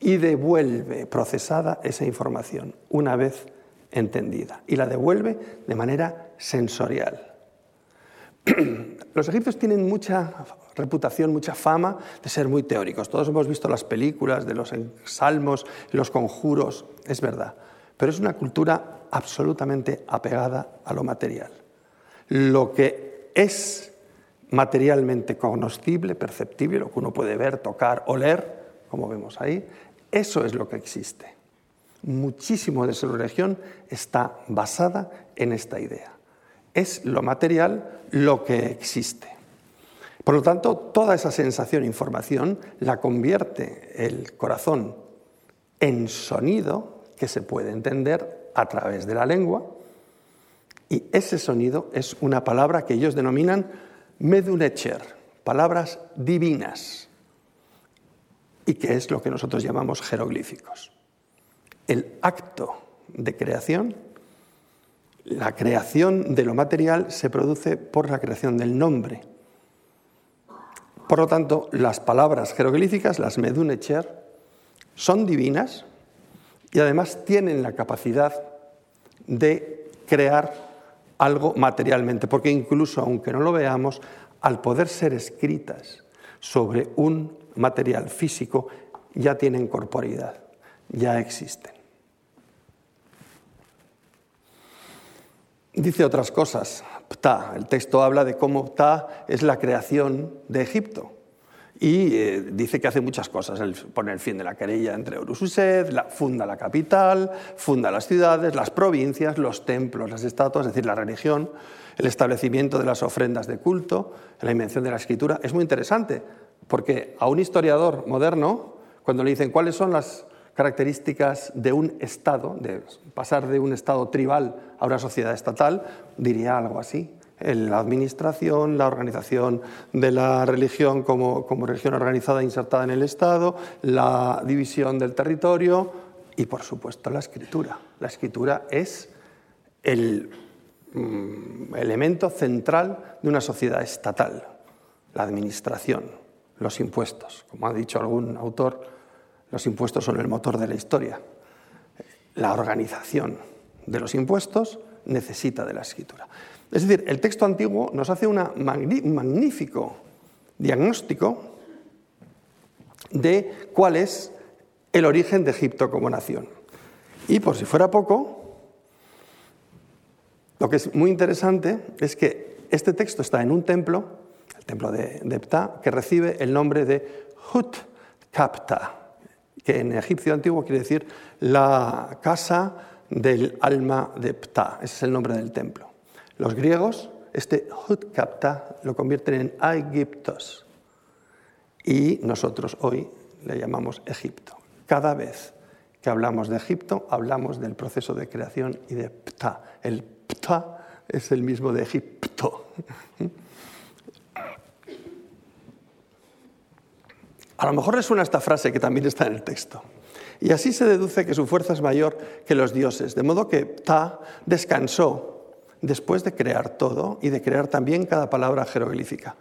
y devuelve procesada esa información una vez entendida y la devuelve de manera sensorial. Los egipcios tienen mucha reputación, mucha fama de ser muy teóricos. Todos hemos visto las películas de los salmos, los conjuros, es verdad. Pero es una cultura absolutamente apegada a lo material. Lo que es materialmente cognoscible, perceptible, lo que uno puede ver, tocar, oler, como vemos ahí, eso es lo que existe. Muchísimo de su religión está basada en esta idea. Es lo material lo que existe. Por lo tanto, toda esa sensación, información, la convierte el corazón en sonido que se puede entender a través de la lengua. Y ese sonido es una palabra que ellos denominan medunecher, palabras divinas, y que es lo que nosotros llamamos jeroglíficos. El acto de creación, la creación de lo material se produce por la creación del nombre. Por lo tanto, las palabras jeroglíficas, las medunecher, son divinas y además tienen la capacidad de crear algo materialmente, porque incluso aunque no lo veamos, al poder ser escritas sobre un material físico, ya tienen corporeidad, ya existen. Dice otras cosas, Ptah, el texto habla de cómo Ptah es la creación de Egipto y eh, dice que hace muchas cosas. Él pone el fin de la querella entre Horus funda la capital, funda las ciudades, las provincias, los templos, las estatuas, es decir, la religión, el establecimiento de las ofrendas de culto, la invención de la escritura. Es muy interesante, porque a un historiador moderno, cuando le dicen cuáles son las características de un Estado, de pasar de un Estado tribal a una sociedad estatal, diría algo así la administración, la organización de la religión como, religión organizada e insertada en el Estado, la división del territorio y, por supuesto, la escritura. La escritura es el mm, elemento central de una sociedad estatal, la administración, los impuestos. Como ha dicho algún autor, los impuestos son el motor de la historia. La organización de los impuestos necesita de la escritura. Es decir, el texto antiguo nos hace un magnífico diagnóstico de cuál es el origen de Egipto como nación. Y por si fuera poco, lo que es muy interesante es que este texto está en un templo, el templo de, Ptah, que recibe el nombre de Hut Kapta, que en egipcio antiguo quiere decir la casa del alma de Ptah. Ese es el nombre del templo. Los griegos, este Hutkapta lo convierten en Aegyptos y nosotros hoy le llamamos Egipto. Cada vez que hablamos de Egipto, hablamos del proceso de creación y de Ptah. El Ptah es el mismo de Egipto. A lo mejor resuena esta frase que también está en el texto. Y así se deduce que su fuerza es mayor que los dioses, de modo que Ptah descansó después de crear todo y de crear también cada palabra jeroglífica.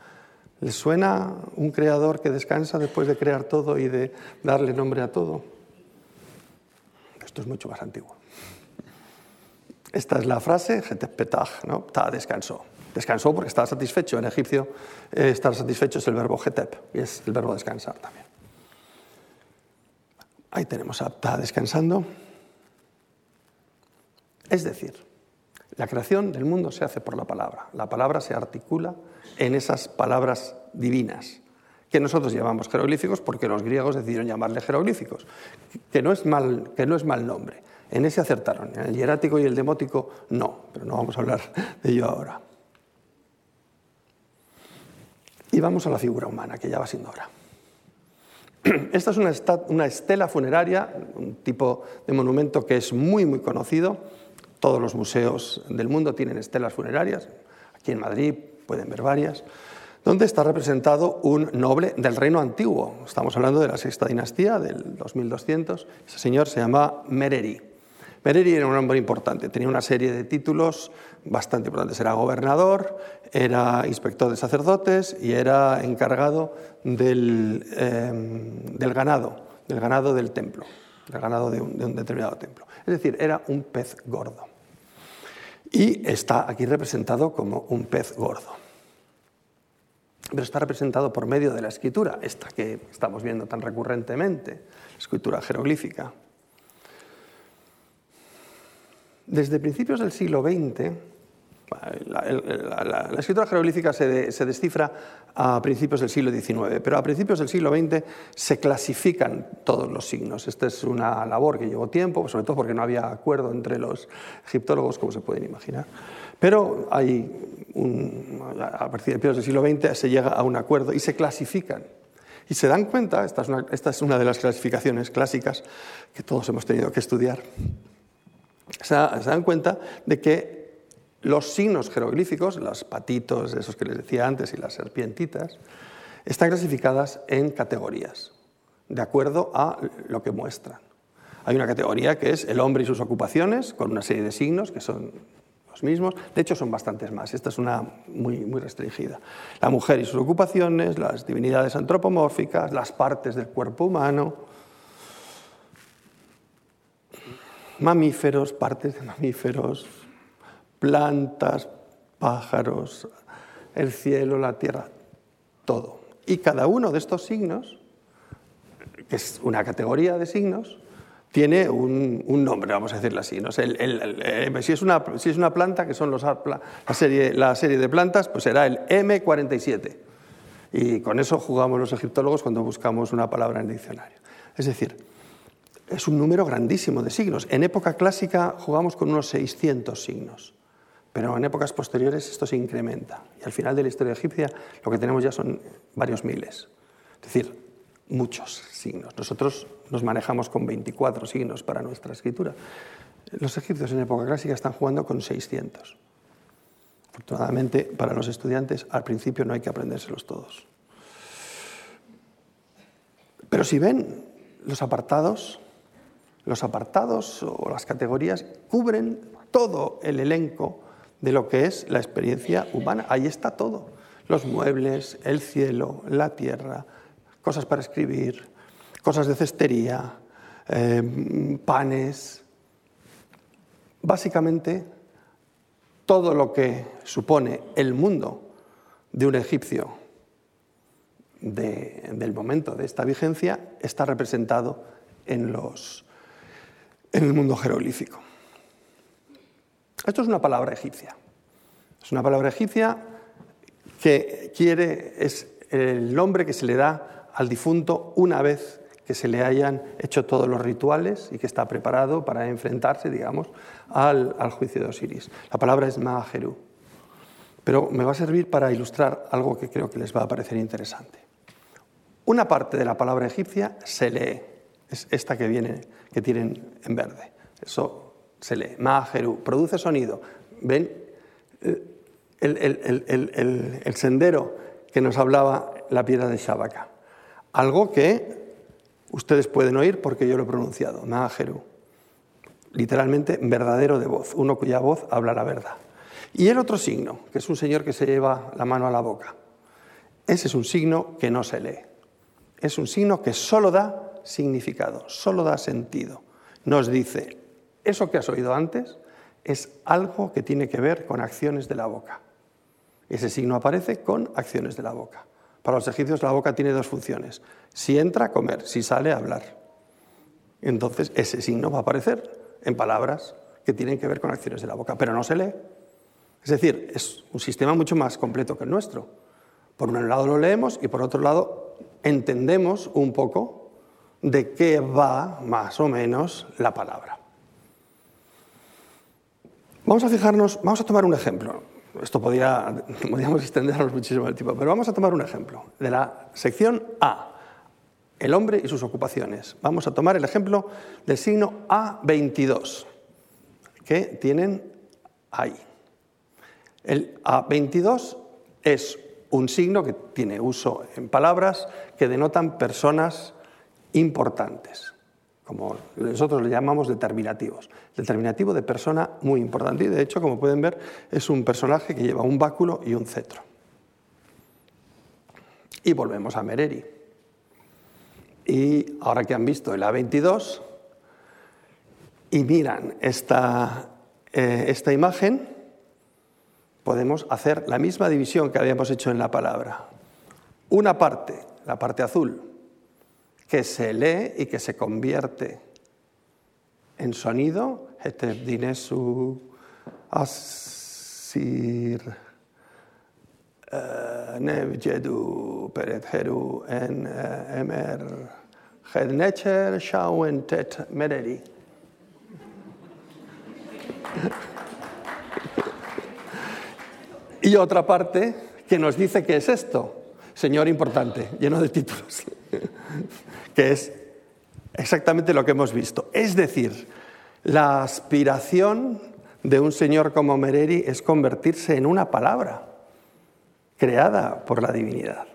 ¿Les suena un creador que descansa después de crear todo y de darle nombre a todo? Esto es mucho más antiguo. Esta es la frase, petach, ¿no? Ta descansó. Descansó porque estaba satisfecho. En egipcio, eh, estar satisfecho es el verbo getep y es el verbo descansar también. Ahí tenemos a Ta descansando. Es decir, la creación del mundo se hace por la palabra. La palabra se articula en esas palabras divinas, que nosotros llamamos jeroglíficos porque los griegos decidieron llamarle jeroglíficos, que no es mal, que no es mal nombre. En ese acertaron, en el hierático y el demótico no, pero no vamos a hablar de ello ahora. Y vamos a la figura humana, que ya va siendo hora. Esta es una, estela funeraria, un tipo de monumento que es muy, muy conocido todos los museos del mundo tienen estelas funerarias. Aquí en Madrid pueden ver varias donde está representado un noble del reino antiguo. Estamos hablando de la sexta dinastía, del 2200. Ese señor se llama Mereri. Mereri era un hombre importante, tenía una serie de títulos bastante importantes. Era gobernador, era inspector de sacerdotes y era encargado del, em, del ganado, del ganado del templo, del ganado de un determinado templo. Es decir, era un pez gordo. Y está aquí representado como un pez gordo. pero está representado por medio de la escritura, esta que estamos viendo tan recurrentemente, escritura jeroglífica. Desde principios del siglo XX, la, escritura jeroglífica se, descifra a principios del siglo XIX, pero a principios del siglo XX se clasifican todos los signos. Esta es una labor que llevó tiempo, sobre todo porque no había acuerdo entre los egiptólogos, como se pueden imaginar. Pero a principios del siglo XX se llega a un acuerdo y se clasifican. Y se dan cuenta, esta es una de las clasificaciones clásicas que todos hemos tenido que estudiar, se, dan cuenta de que los signos jeroglíficos, los patitos, esos que les decía antes, y las serpientitas, están clasificadas en categorías, de acuerdo a lo que muestran. Hay una categoría que es el hombre y sus ocupaciones, con una serie de signos que son los mismos. De hecho, son bastantes más. Esta es una muy, muy restringida. La mujer y sus ocupaciones, las divinidades antropomórficas, las partes del cuerpo humano, mamíferos, partes de mamíferos, plantas, pájaros, el cielo, la tierra, todo. Y cada uno de estos signos, que es una categoría de signos, tiene un, nombre, vamos a decirlo así. ¿no? si, es una, si, es una, planta, que son los, la, serie, la serie de plantas, pues será el M47. Y con eso jugamos los egiptólogos cuando buscamos una palabra en el diccionario. Es decir, es un número grandísimo de signos. En época clásica jugamos con unos 600 signos, pero en épocas posteriores esto se incrementa. Y al final de la historia egipcia lo que tenemos ya son varios miles. Es decir, muchos signos. Nosotros nos manejamos con 24 signos para nuestra escritura. Los egipcios en época clásica están jugando con 600. Afortunadamente, para los estudiantes, al principio no hay que aprendérselos todos. Pero si ven los apartados, los apartados o las categorías cubren todo el elenco de lo que es la experiencia humana. Ahí está todo. Los muebles, el cielo, la tierra, cosas para escribir, cosas de cestería, eh, panes. Básicamente, todo lo que supone el mundo de un egipcio del momento de esta vigencia está representado en los en el mundo jeroglífico. Esto es una palabra egipcia. Es una palabra egipcia que quiere, es el nombre que se le da al difunto una vez que se le hayan hecho todos los rituales y que está preparado para enfrentarse, digamos, al, juicio de Osiris. La palabra es Mahajeru. Pero me va a servir para ilustrar algo que creo que les va a parecer interesante. Una parte de la palabra egipcia se lee, es esta que viene que tienen en verde. Eso se lee. Mahajeru, produce sonido. ¿Ven el, sendero que nos hablaba la piedra de Shabaka? Algo que ustedes pueden oír porque yo lo he pronunciado. Mahajeru. Literalmente verdadero de voz, uno cuya voz habla la verdad. Y el otro signo, que es un señor que se lleva la mano a la boca. Ese es un signo que no se lee. Es un signo que solo da significado, solo da sentido. Nos dice, eso que has oído antes es algo que tiene que ver con acciones de la boca. Ese signo aparece con acciones de la boca. Para los egipcios la boca tiene dos funciones. Si entra, comer. Si sale, hablar. Entonces ese signo va a aparecer en palabras que tienen que ver con acciones de la boca, pero no se lee. Es decir, es un sistema mucho más completo que el nuestro. Por un lado lo leemos y por otro lado entendemos un poco de qué va más o menos la palabra. Vamos a fijarnos, vamos a tomar un ejemplo. Esto podría, podríamos extendernos muchísimo el tiempo, pero vamos a tomar un ejemplo de la sección A, el hombre y sus ocupaciones. Vamos a tomar el ejemplo del signo A22, que tienen ahí. El A22 es un signo que tiene uso en palabras que denotan personas importantes, como nosotros le llamamos determinativos. Determinativo de persona muy importante y de hecho, como pueden ver, es un personaje que lleva un báculo y un cetro. Y volvemos a Mereri. Y ahora que han visto el A22 y miran esta, eh, esta imagen, podemos hacer la misma división que habíamos hecho en la palabra. una parte, la parte azul, que se lee y que se convierte en sonido, dinesu asir eh, nevjedu peredheru en eh, emer hednecher shauen tet mereri. Y otra parte que nos dice qué es esto, señor importante, lleno de títulos, que es exactamente lo que hemos visto. Es decir, la aspiración de un señor como Mereri es convertirse en una palabra creada por la divinidad.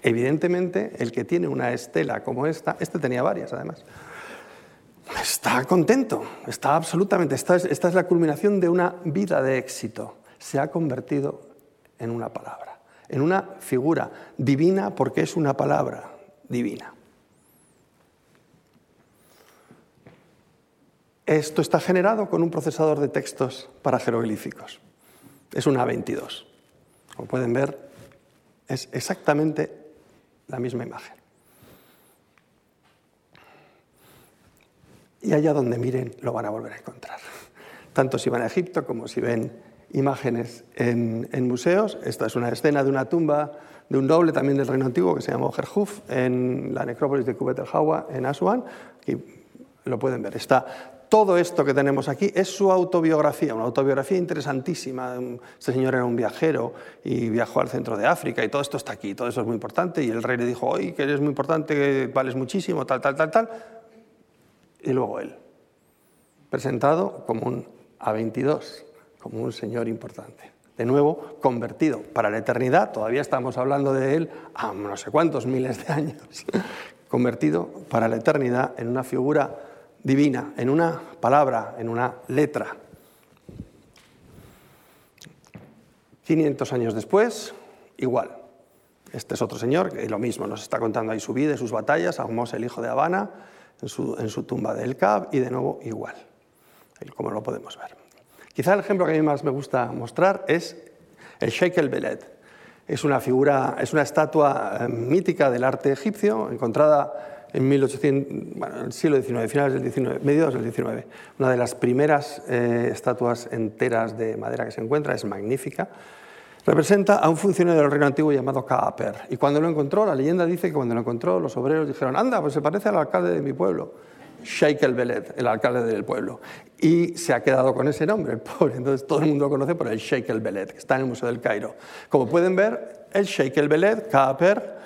Evidentemente, el que tiene una estela como esta, este tenía varias además, está contento, está absolutamente, esta es, esta es la culminación de una vida de éxito. Se ha convertido en una palabra, en una figura divina porque es una palabra divina. Esto está generado con un procesador de textos para jeroglíficos. Es una A22. Como pueden ver, es exactamente la misma imagen. Y allá donde miren lo van a volver a encontrar. Tanto si van a Egipto como si ven imágenes en, museos. Esta es una escena de una tumba de un noble también del Reino Antiguo que se llamó Gerhuf en la necrópolis de Kubet el Hawa en Asuán. Aquí lo pueden ver. Está todo esto que tenemos aquí es su autobiografía, una autobiografía interesantísima. Este señor era un viajero y viajó al centro de África y todo esto está aquí, todo eso es muy importante. Y el rey le dijo, oye, que eres muy importante, que vales muchísimo, tal, tal, tal, tal. Y luego él, presentado como un A22, como un señor importante. De nuevo, convertido para la eternidad, todavía estamos hablando de él a no sé cuántos miles de años, convertido para la eternidad en una figura divina, en una palabra, en una letra. 500 años después, igual. Este es otro señor que lo mismo nos está contando ahí su vida y sus batallas, Ahmose, el hijo de Habana, en su, tumba del Cab, y de nuevo igual, como lo podemos ver. Quizá el ejemplo que a mí más me gusta mostrar es el Sheikh el Beled. Es una figura, es una estatua eh, mítica del arte egipcio, encontrada en 1800, bueno, el siglo XIX, finales del XIX, mediados del XIX. Una de las primeras eh, estatuas enteras de madera que se encuentra, es magnífica. Representa a un funcionario del reino antiguo llamado Kaaper. Y cuando lo encontró, la leyenda dice que cuando lo encontró, los obreros dijeron, anda, pues se parece al alcalde de mi pueblo. Sheikh el Beled, el alcalde del pueblo. Y se ha quedado con ese nombre, pobre. Entonces todo el mundo lo conoce por el Sheikh el Beled, que está en el Museo del Cairo. Como pueden ver, el Sheikh el Beled, Kaaper,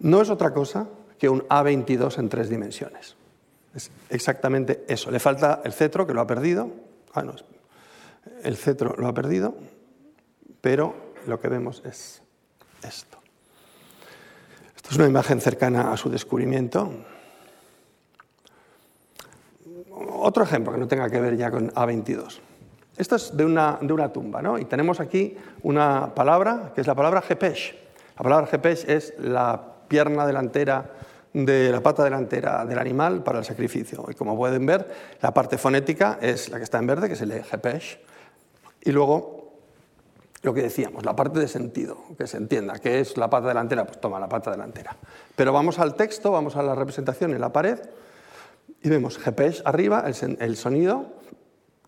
no es otra cosa que un A22 en tres dimensiones. Es exactamente eso. Le falta el cetro, que lo ha perdido. Ah, no, el cetro lo ha perdido, pero lo que vemos es esto. Esto es una imagen cercana a su descubrimiento. Otro ejemplo que no tenga que ver ya con A22. Esto es de una, de una tumba, ¿no? Y tenemos aquí una palabra, que es la palabra Jepesh. La palabra Jepesh es la pierna delantera de la pata delantera del animal para el sacrificio. Y como pueden ver, la parte fonética es la que está en verde, que se lee Jepesh, y luego lo que decíamos, la parte de sentido, que se entienda, que es la pata delantera, pues toma la pata delantera. Pero vamos al texto, vamos a la representación en la pared, y vemos Jepesh arriba, el, el sonido,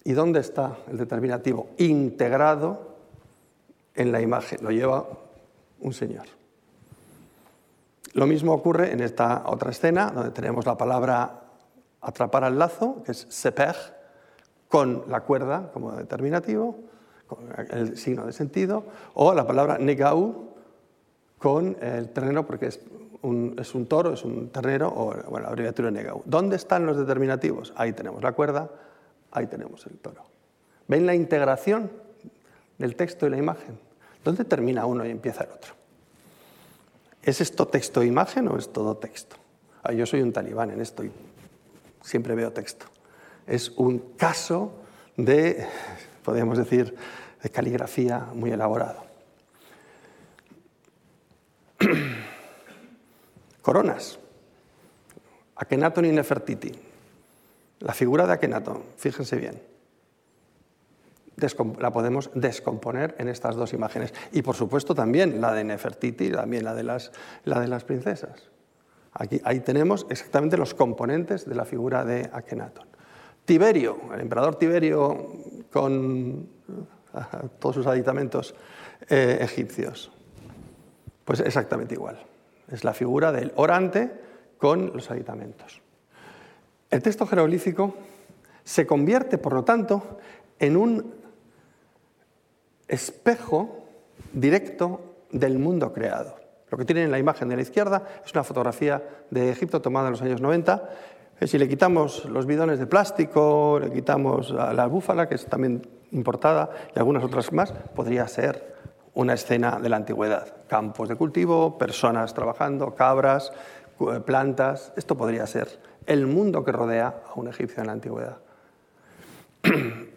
y dónde está el determinativo integrado en la imagen, lo lleva un señor. Lo mismo ocurre en esta otra escena, donde tenemos la palabra atrapar al lazo, que es seper, con la cuerda como determinativo, con el signo de sentido, o la palabra negau con el ternero, porque es un, toro, es un ternero, o bueno, la abreviatura negau. ¿Dónde están los determinativos? Ahí tenemos la cuerda, ahí tenemos el toro. ¿Ven la integración del texto y la imagen? ¿Dónde termina uno y empieza el otro? ¿Es esto texto e imagen o es todo texto? Ah, yo soy un talibán en esto y siempre veo texto. Es un caso de, podríamos decir, de caligrafía muy elaborado. Coronas. Akenaton y Nefertiti. La figura de Akenaton, fíjense bien. La podemos descomponer en estas dos imágenes. Y por supuesto también la de Nefertiti y también la de las, la de las princesas. Aquí, ahí tenemos exactamente los componentes de la figura de Akenatón. Tiberio, el emperador Tiberio con todos sus aditamentos eh, egipcios. Pues exactamente igual. Es la figura del orante con los aditamentos. El texto jeroglífico se convierte, por lo tanto, en un espejo directo del mundo creado. Lo que tienen en la imagen de la izquierda es una fotografía de Egipto tomada en los años 90. Eh, si le quitamos los bidones de plástico, le quitamos la búfala, que es también importada, y algunas otras más, podría ser una escena de la antigüedad. Campos de cultivo, personas trabajando, cabras, plantas. Esto podría ser el mundo que rodea a un egipcio en la antigüedad.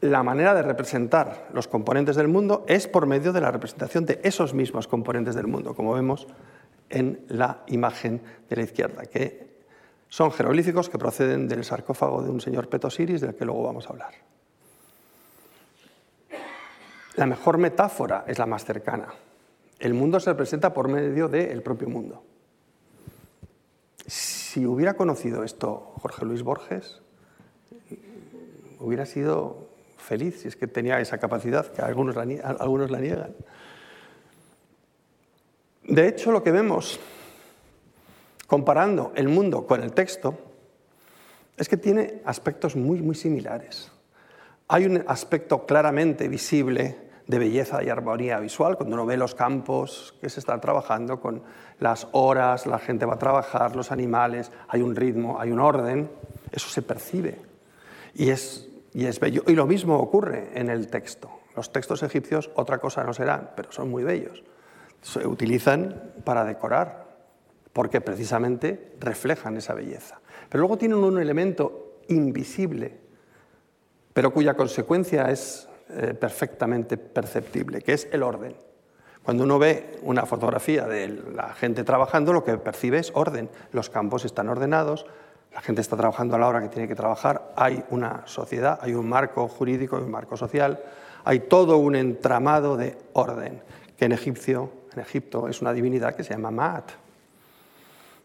la manera de representar los componentes del mundo es por medio de la representación de esos mismos componentes del mundo, como vemos en la imagen de la izquierda, que son jeroglíficos que proceden del sarcófago de un señor Petosiris, del que luego vamos a hablar. La mejor metáfora es la más cercana. El mundo se representa por medio del propio mundo. Si hubiera conocido esto Jorge Luis Borges, hubiera sido feliz si es que tenía esa capacidad, que algunos la, algunos la niegan. De hecho, lo que vemos comparando el mundo con el texto es que tiene aspectos muy, muy similares. Hay un aspecto claramente visible de belleza y armonía visual, cuando uno ve los campos que se están trabajando con las horas, la gente va a trabajar, los animales, hay un ritmo, hay un orden, eso se percibe. Y es y es bello. Y lo mismo ocurre en el texto. Los textos egipcios otra cosa no serán, pero son muy bellos. Se utilizan para decorar, porque precisamente reflejan esa belleza. Pero luego tienen un elemento invisible, pero cuya consecuencia es eh, perfectamente perceptible, que es el orden. Cuando uno ve una fotografía de la gente trabajando, lo que percibe es orden. Los campos están ordenados, la gente está trabajando a la hora que tiene que trabajar, hay una sociedad, hay un marco jurídico, hay un marco social, hay todo un entramado de orden, que en, en Egipto es una divinidad que se llama Maat.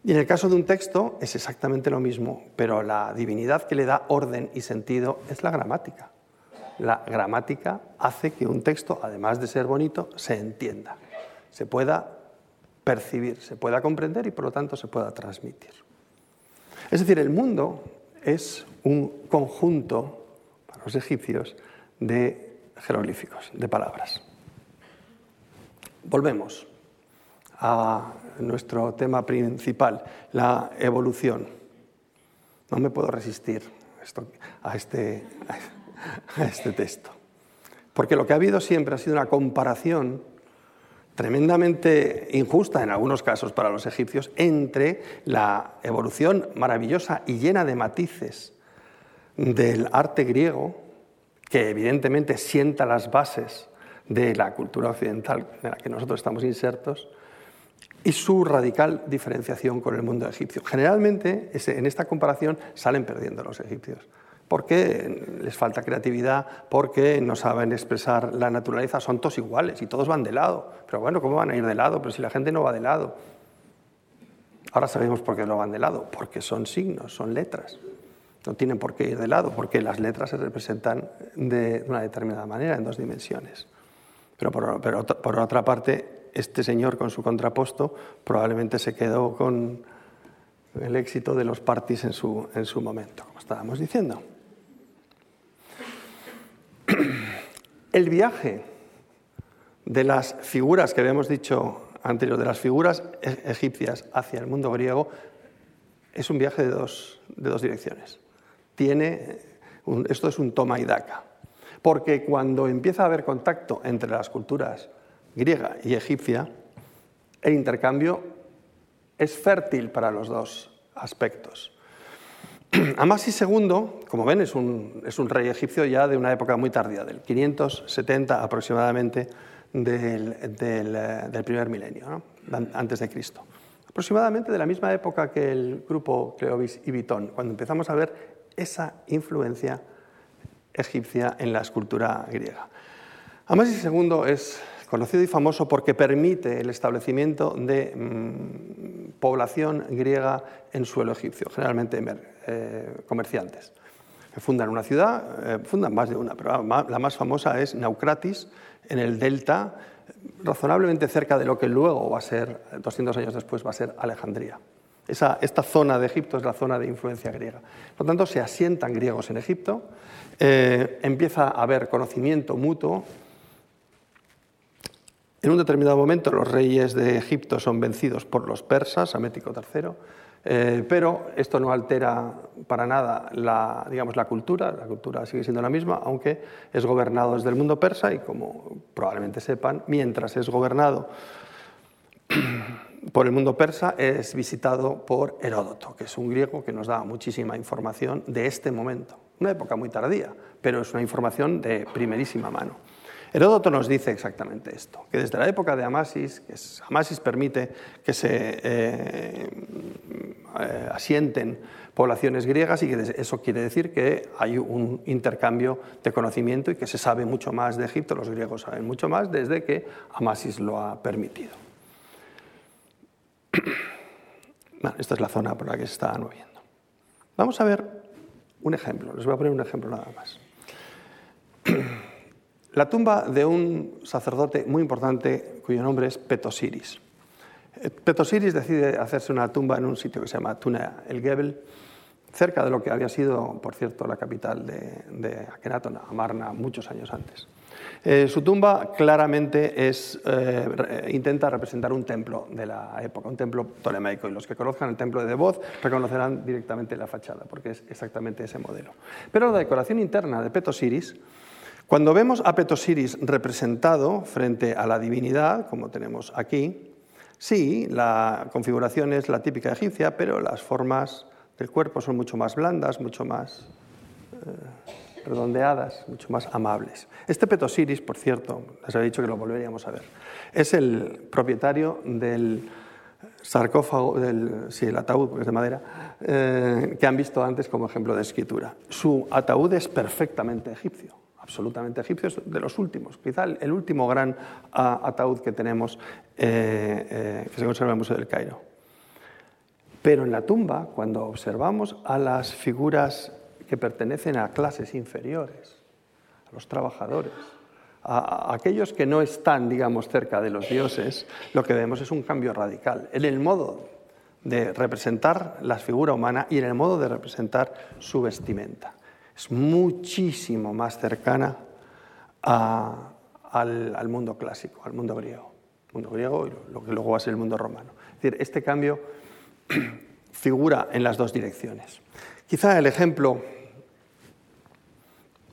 Y en el caso de un texto es exactamente lo mismo, pero la divinidad que le da orden y sentido es la gramática. La gramática hace que un texto, además de ser bonito, se entienda, se pueda percibir, se pueda comprender y por lo tanto se pueda transmitir. Es decir, el mundo es un conjunto, para los egipcios, de jeroglíficos, de palabras. Volvemos a nuestro tema principal, la evolución. No me puedo resistir a este, a este texto, porque lo que ha habido siempre ha sido una comparación tremendamente injusta en algunos casos para los egipcios entre la evolución maravillosa y llena de matices del arte griego, que evidentemente sienta las bases de la cultura occidental en la que nosotros estamos insertos, y su radical diferenciación con el mundo egipcio. Generalmente en esta comparación salen perdiendo los egipcios porque les falta creatividad, porque no saben expresar la naturaleza, son todos iguales y todos van de lado. Pero bueno, ¿cómo van a ir de lado? Pero si la gente no va de lado. Ahora sabemos por qué no van de lado, porque son signos, son letras. No tienen por qué ir de lado, porque las letras se representan de una determinada manera, en dos dimensiones. Pero por, otra parte, este señor con su contraposto probablemente se quedó con el éxito de los parties en su, en su momento, como estábamos diciendo. El viaje de las figuras que habíamos dicho anterior, de las figuras e-, egipcias hacia el mundo griego, es un viaje de dos, direcciones. Tiene esto es un toma y daca. Porque cuando empieza a haber contacto entre las culturas griega y egipcia, el intercambio es fértil para los dos aspectos. Amasis II, como ven, es un, rey egipcio ya de una época muy tardía, del 570 aproximadamente del, eh, primer milenio, antes de Cristo. Aproximadamente de la misma época que el grupo Cleobis y Bitón, cuando empezamos a ver esa influencia egipcia en la escultura griega. Amasis II es conocido y famoso porque permite el establecimiento de mm, población griega en suelo egipcio, generalmente eh, comerciantes. Fundan una ciudad, eh, fundan más de una, pero la más famosa es Naucratis, en el delta, razonablemente cerca de lo que luego va a ser, 200 años después, va a ser Alejandría. esta zona de Egipto es la zona de influencia griega. Por lo tanto, se asientan griegos en Egipto, eh, empieza a haber conocimiento mutuo. En un determinado momento, los reyes de Egipto son vencidos por los persas, Amético III, eh, pero esto no altera para nada la, digamos, la cultura, la cultura sigue siendo la misma, aunque es gobernado desde el mundo persa y como probablemente sepan, mientras es gobernado por el mundo persa, es visitado por Heródoto, que es un griego que nos da muchísima información de este momento, una época muy tardía, pero es una información de primerísima mano. Heródoto nos dice exactamente esto, que desde la época de Amasis, que Amasis permite que se eh, eh, asienten poblaciones griegas y que eso quiere decir que hay un intercambio de conocimiento y que se sabe mucho más de Egipto, los griegos saben mucho más desde que Amasis lo ha permitido. esta es la zona por la que se está moviendo. Vamos a ver un ejemplo, les voy a poner un ejemplo nada más. La tumba de un sacerdote muy importante cuyo nombre es Petosiris. Eh, Petosiris decide hacerse una tumba en un sitio que se llama Tuna el Gebel, cerca de lo que había sido, por cierto, la capital de, de Akenatón, Amarna, muchos años antes. Eh, su tumba claramente eh, intenta representar un templo de la época, un templo tolemaico, y los que conozcan el templo de Debod reconocerán directamente la fachada, porque es exactamente ese modelo. Pero la decoración interna de Petosiris cuando vemos a Petosiris representado frente a la divinidad, como tenemos aquí, sí, la configuración es la típica egipcia, pero las formas del cuerpo son mucho más blandas, mucho más eh, redondeadas, mucho más amables. Este Petosiris, por cierto, les había dicho que lo volveríamos a ver, es el propietario del sarcófago, del, sí, el ataúd, porque es de madera, eh, que han visto antes como ejemplo de escritura. Su ataúd es perfectamente egipcio absolutamente egipcios, de los últimos, quizá el último gran ataúd que tenemos eh, eh, que se conserva en el Museo del Cairo. Pero en la tumba, cuando observamos a las figuras que pertenecen a clases inferiores, a los trabajadores, a, aquellos que no están, digamos, cerca de los dioses, lo que vemos es un cambio radical en el modo de representar la figura humana y en el modo de representar su vestimenta es muchísimo más cercana al, mundo clásico, al mundo griego. Mundo griego y lo que luego va a ser el mundo romano. Es decir, este cambio figura en las dos direcciones. Quizá el ejemplo,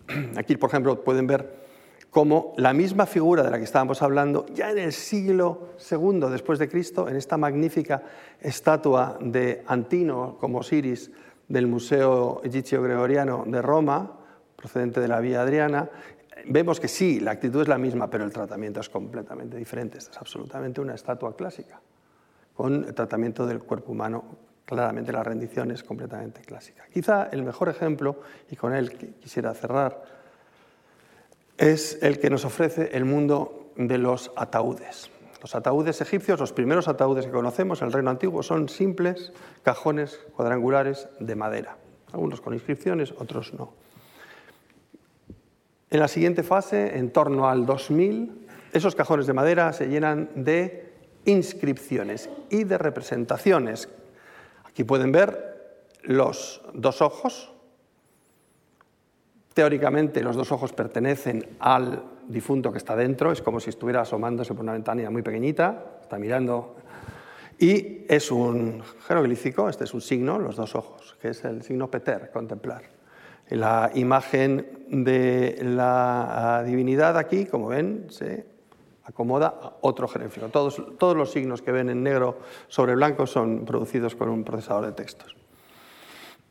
aquí por ejemplo pueden ver cómo la misma figura de la que estábamos hablando, ya en el siglo II después de Cristo, en esta magnífica estatua de Antino como Osiris del Museo Egipcio Gregoriano de Roma, procedente de la Vía Adriana, vemos que sí, la actitud es la misma, pero el tratamiento es completamente diferente. Esta es absolutamente una estatua clásica, con el tratamiento del cuerpo humano, claramente la rendición es completamente clásica. Quizá el mejor ejemplo, y con él quisiera cerrar, es el que nos ofrece el mundo de los ataúdes. Los ataúdes egipcios, los primeros ataúdes que conocemos en el reino antiguo, son simples cajones cuadrangulares de madera, algunos con inscripciones, otros no. En la siguiente fase, en torno al 2000, esos cajones de madera se llenan de inscripciones y de representaciones. Aquí pueden ver los dos ojos. Teóricamente los dos ojos pertenecen al difunto que está dentro, es como si estuviera asomándose por una ventanilla muy pequeñita, está mirando. Y es un jeroglífico, este es un signo, los dos ojos, que es el signo Peter, contemplar. La imagen de la divinidad aquí, como ven, se acomoda a otro jeroglífico. Todos, todos los signos que ven en negro sobre blanco son producidos con un procesador de textos.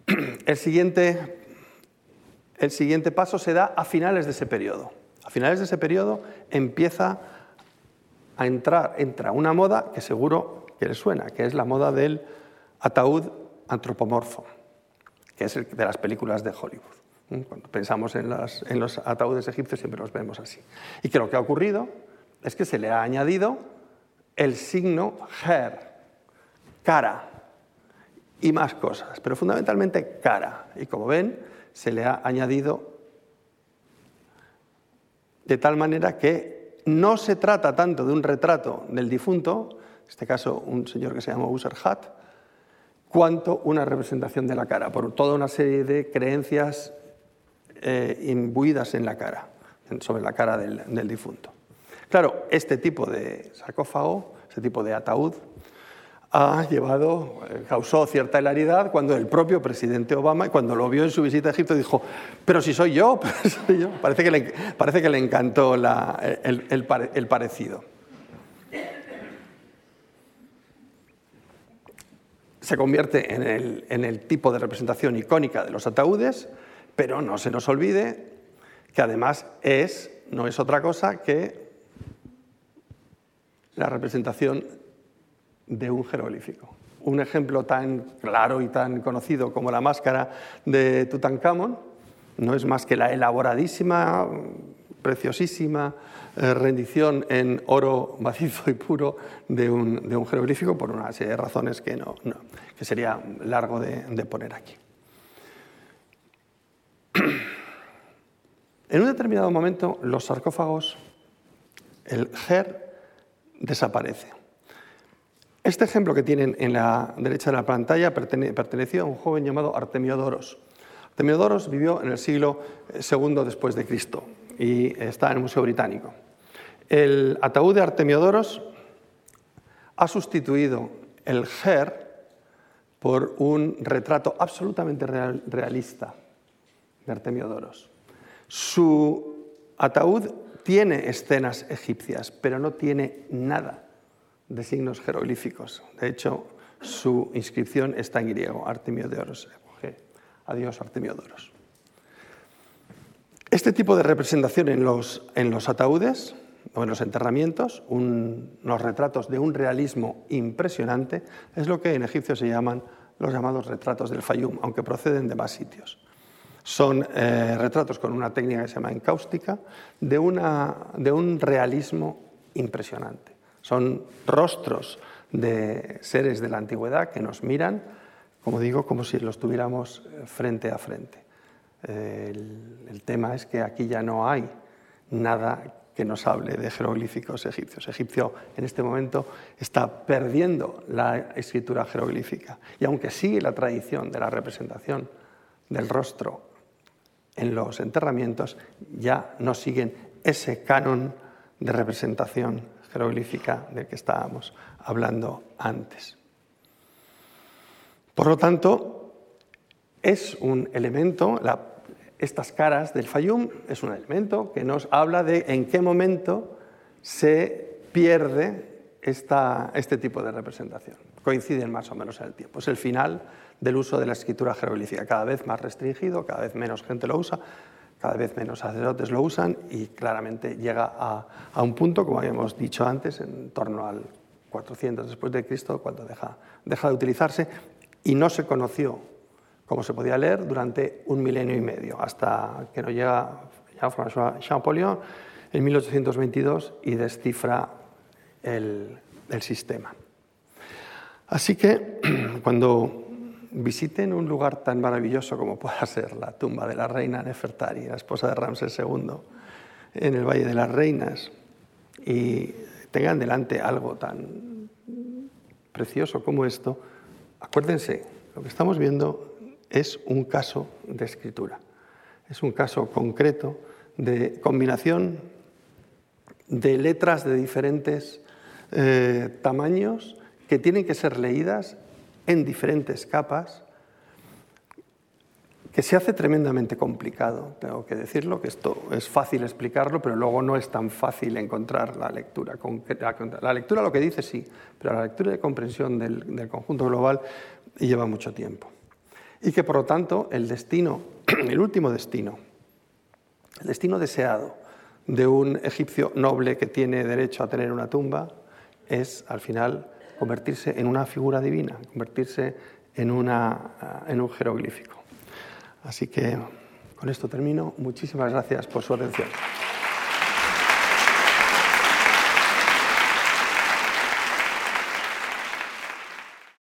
El siguiente, el siguiente paso se da a finales de ese periodo. A finales de ese periodo empieza a entrar, entra una moda que seguro que les suena, que es la moda del ataúd antropomorfo, que es el de las películas de Hollywood. Cuando pensamos en, en los ataúdes egipcios siempre los vemos así. Y que lo que ha ocurrido es que se le ha añadido el signo her, cara, y más cosas, pero fundamentalmente cara. Y como ven, se le ha añadido de tal manera que no se trata tanto de un retrato del difunto, en este caso un señor que se llama Userhat, cuanto una representación de la cara, por toda una serie de creencias eh, imbuidas en la cara, sobre la cara del, del difunto. Claro, este tipo de sarcófago, este tipo de ataúd, ha llevado, eh, causó cierta hilaridad cuando el propio presidente Obama, cuando lo vio en su visita a Egipto, dijo, pero si soy yo, Parece, que le, parece que le encantó el, parecido. Se convierte en el, en el tipo de representación icónica de los ataúdes, pero no se nos olvide que además es, no es otra cosa que la representación de un jeroglífico. Un ejemplo tan claro y tan conocido como la máscara de Tutankamón no es más que la elaboradísima, preciosísima eh, rendición en oro macizo y puro de un, jeroglífico por una serie de razones que, no, que sería largo de, de poner aquí. En un determinado momento los sarcófagos, el ger desaparece. Este ejemplo que tienen en la derecha de la pantalla perteneció a un joven llamado Artemiodoros. Artemiodoros vivió en el siglo II eh, después de Cristo y está en el Museo Británico. El ataúd de Artemiodoros ha sustituido el ger por un retrato absolutamente realista de Artemiodoros. Su ataúd tiene escenas egipcias, pero no tiene nada de signos jeroglíficos. De hecho, su inscripción está en griego, Artemiodoros. Adiós, Artemiodoros. Este tipo de representación en los, en los ataúdes o en los enterramientos, unos retratos de un realismo impresionante, es lo que en egipcio se llaman los llamados retratos del Fayum, aunque proceden de más sitios. Son eh, retratos con una técnica que se llama encáustica de, una, de un realismo impresionante. Son rostros de seres de la antigüedad que nos miran, como digo, como si los tuviéramos eh, frente a frente. El, tema es que aquí ya no hay nada que nos hable de jeroglíficos egipcios. Egipcio en este momento está perdiendo la escritura jeroglífica y aunque sigue la tradición de la representación del rostro en los enterramientos, ya no siguen ese canon de representación jeroglífica del que estábamos hablando antes. Por lo tanto, es un elemento, estas caras del Fayum es un elemento que nos habla de en qué momento se pierde este tipo de representación. Coinciden más o menos en el tiempo. Es el final del uso de la escritura jeroglífica, cada vez más restringido, cada vez menos gente lo usa, cada vez menos sacerdotes lo usan y claramente llega a, un punto, como habíamos dicho antes, en torno al 400 después de Cristo, cuando deja, deja de utilizarse y no se conoció cómo se podía leer durante un milenio y medio, hasta que nos llega François Champollion en 1822 y descifra el sistema. Así que cuando visiten un lugar tan maravilloso como pueda ser la tumba de la reina Nefertari, la esposa de Ramsés II, en el Valle de las Reinas, y tengan delante algo tan precioso como esto, acuérdense, lo que estamos viendo es un caso de escritura, es un caso concreto de combinación de letras de diferentes eh, tamaños que tienen que ser leídas en diferentes capas, que se hace tremendamente complicado, tengo que decirlo, que esto es fácil explicarlo, pero luego no es tan fácil encontrar la lectura. La lectura lo que dice sí, pero la lectura de comprensión del, del conjunto global lleva mucho tiempo. Y que por lo tanto el destino, el último destino, el destino deseado de un egipcio noble que tiene derecho a tener una tumba es al final convertirse en una figura divina, convertirse en, una, en un jeroglífico. Así que Con esto termino. Muchísimas gracias por su atención.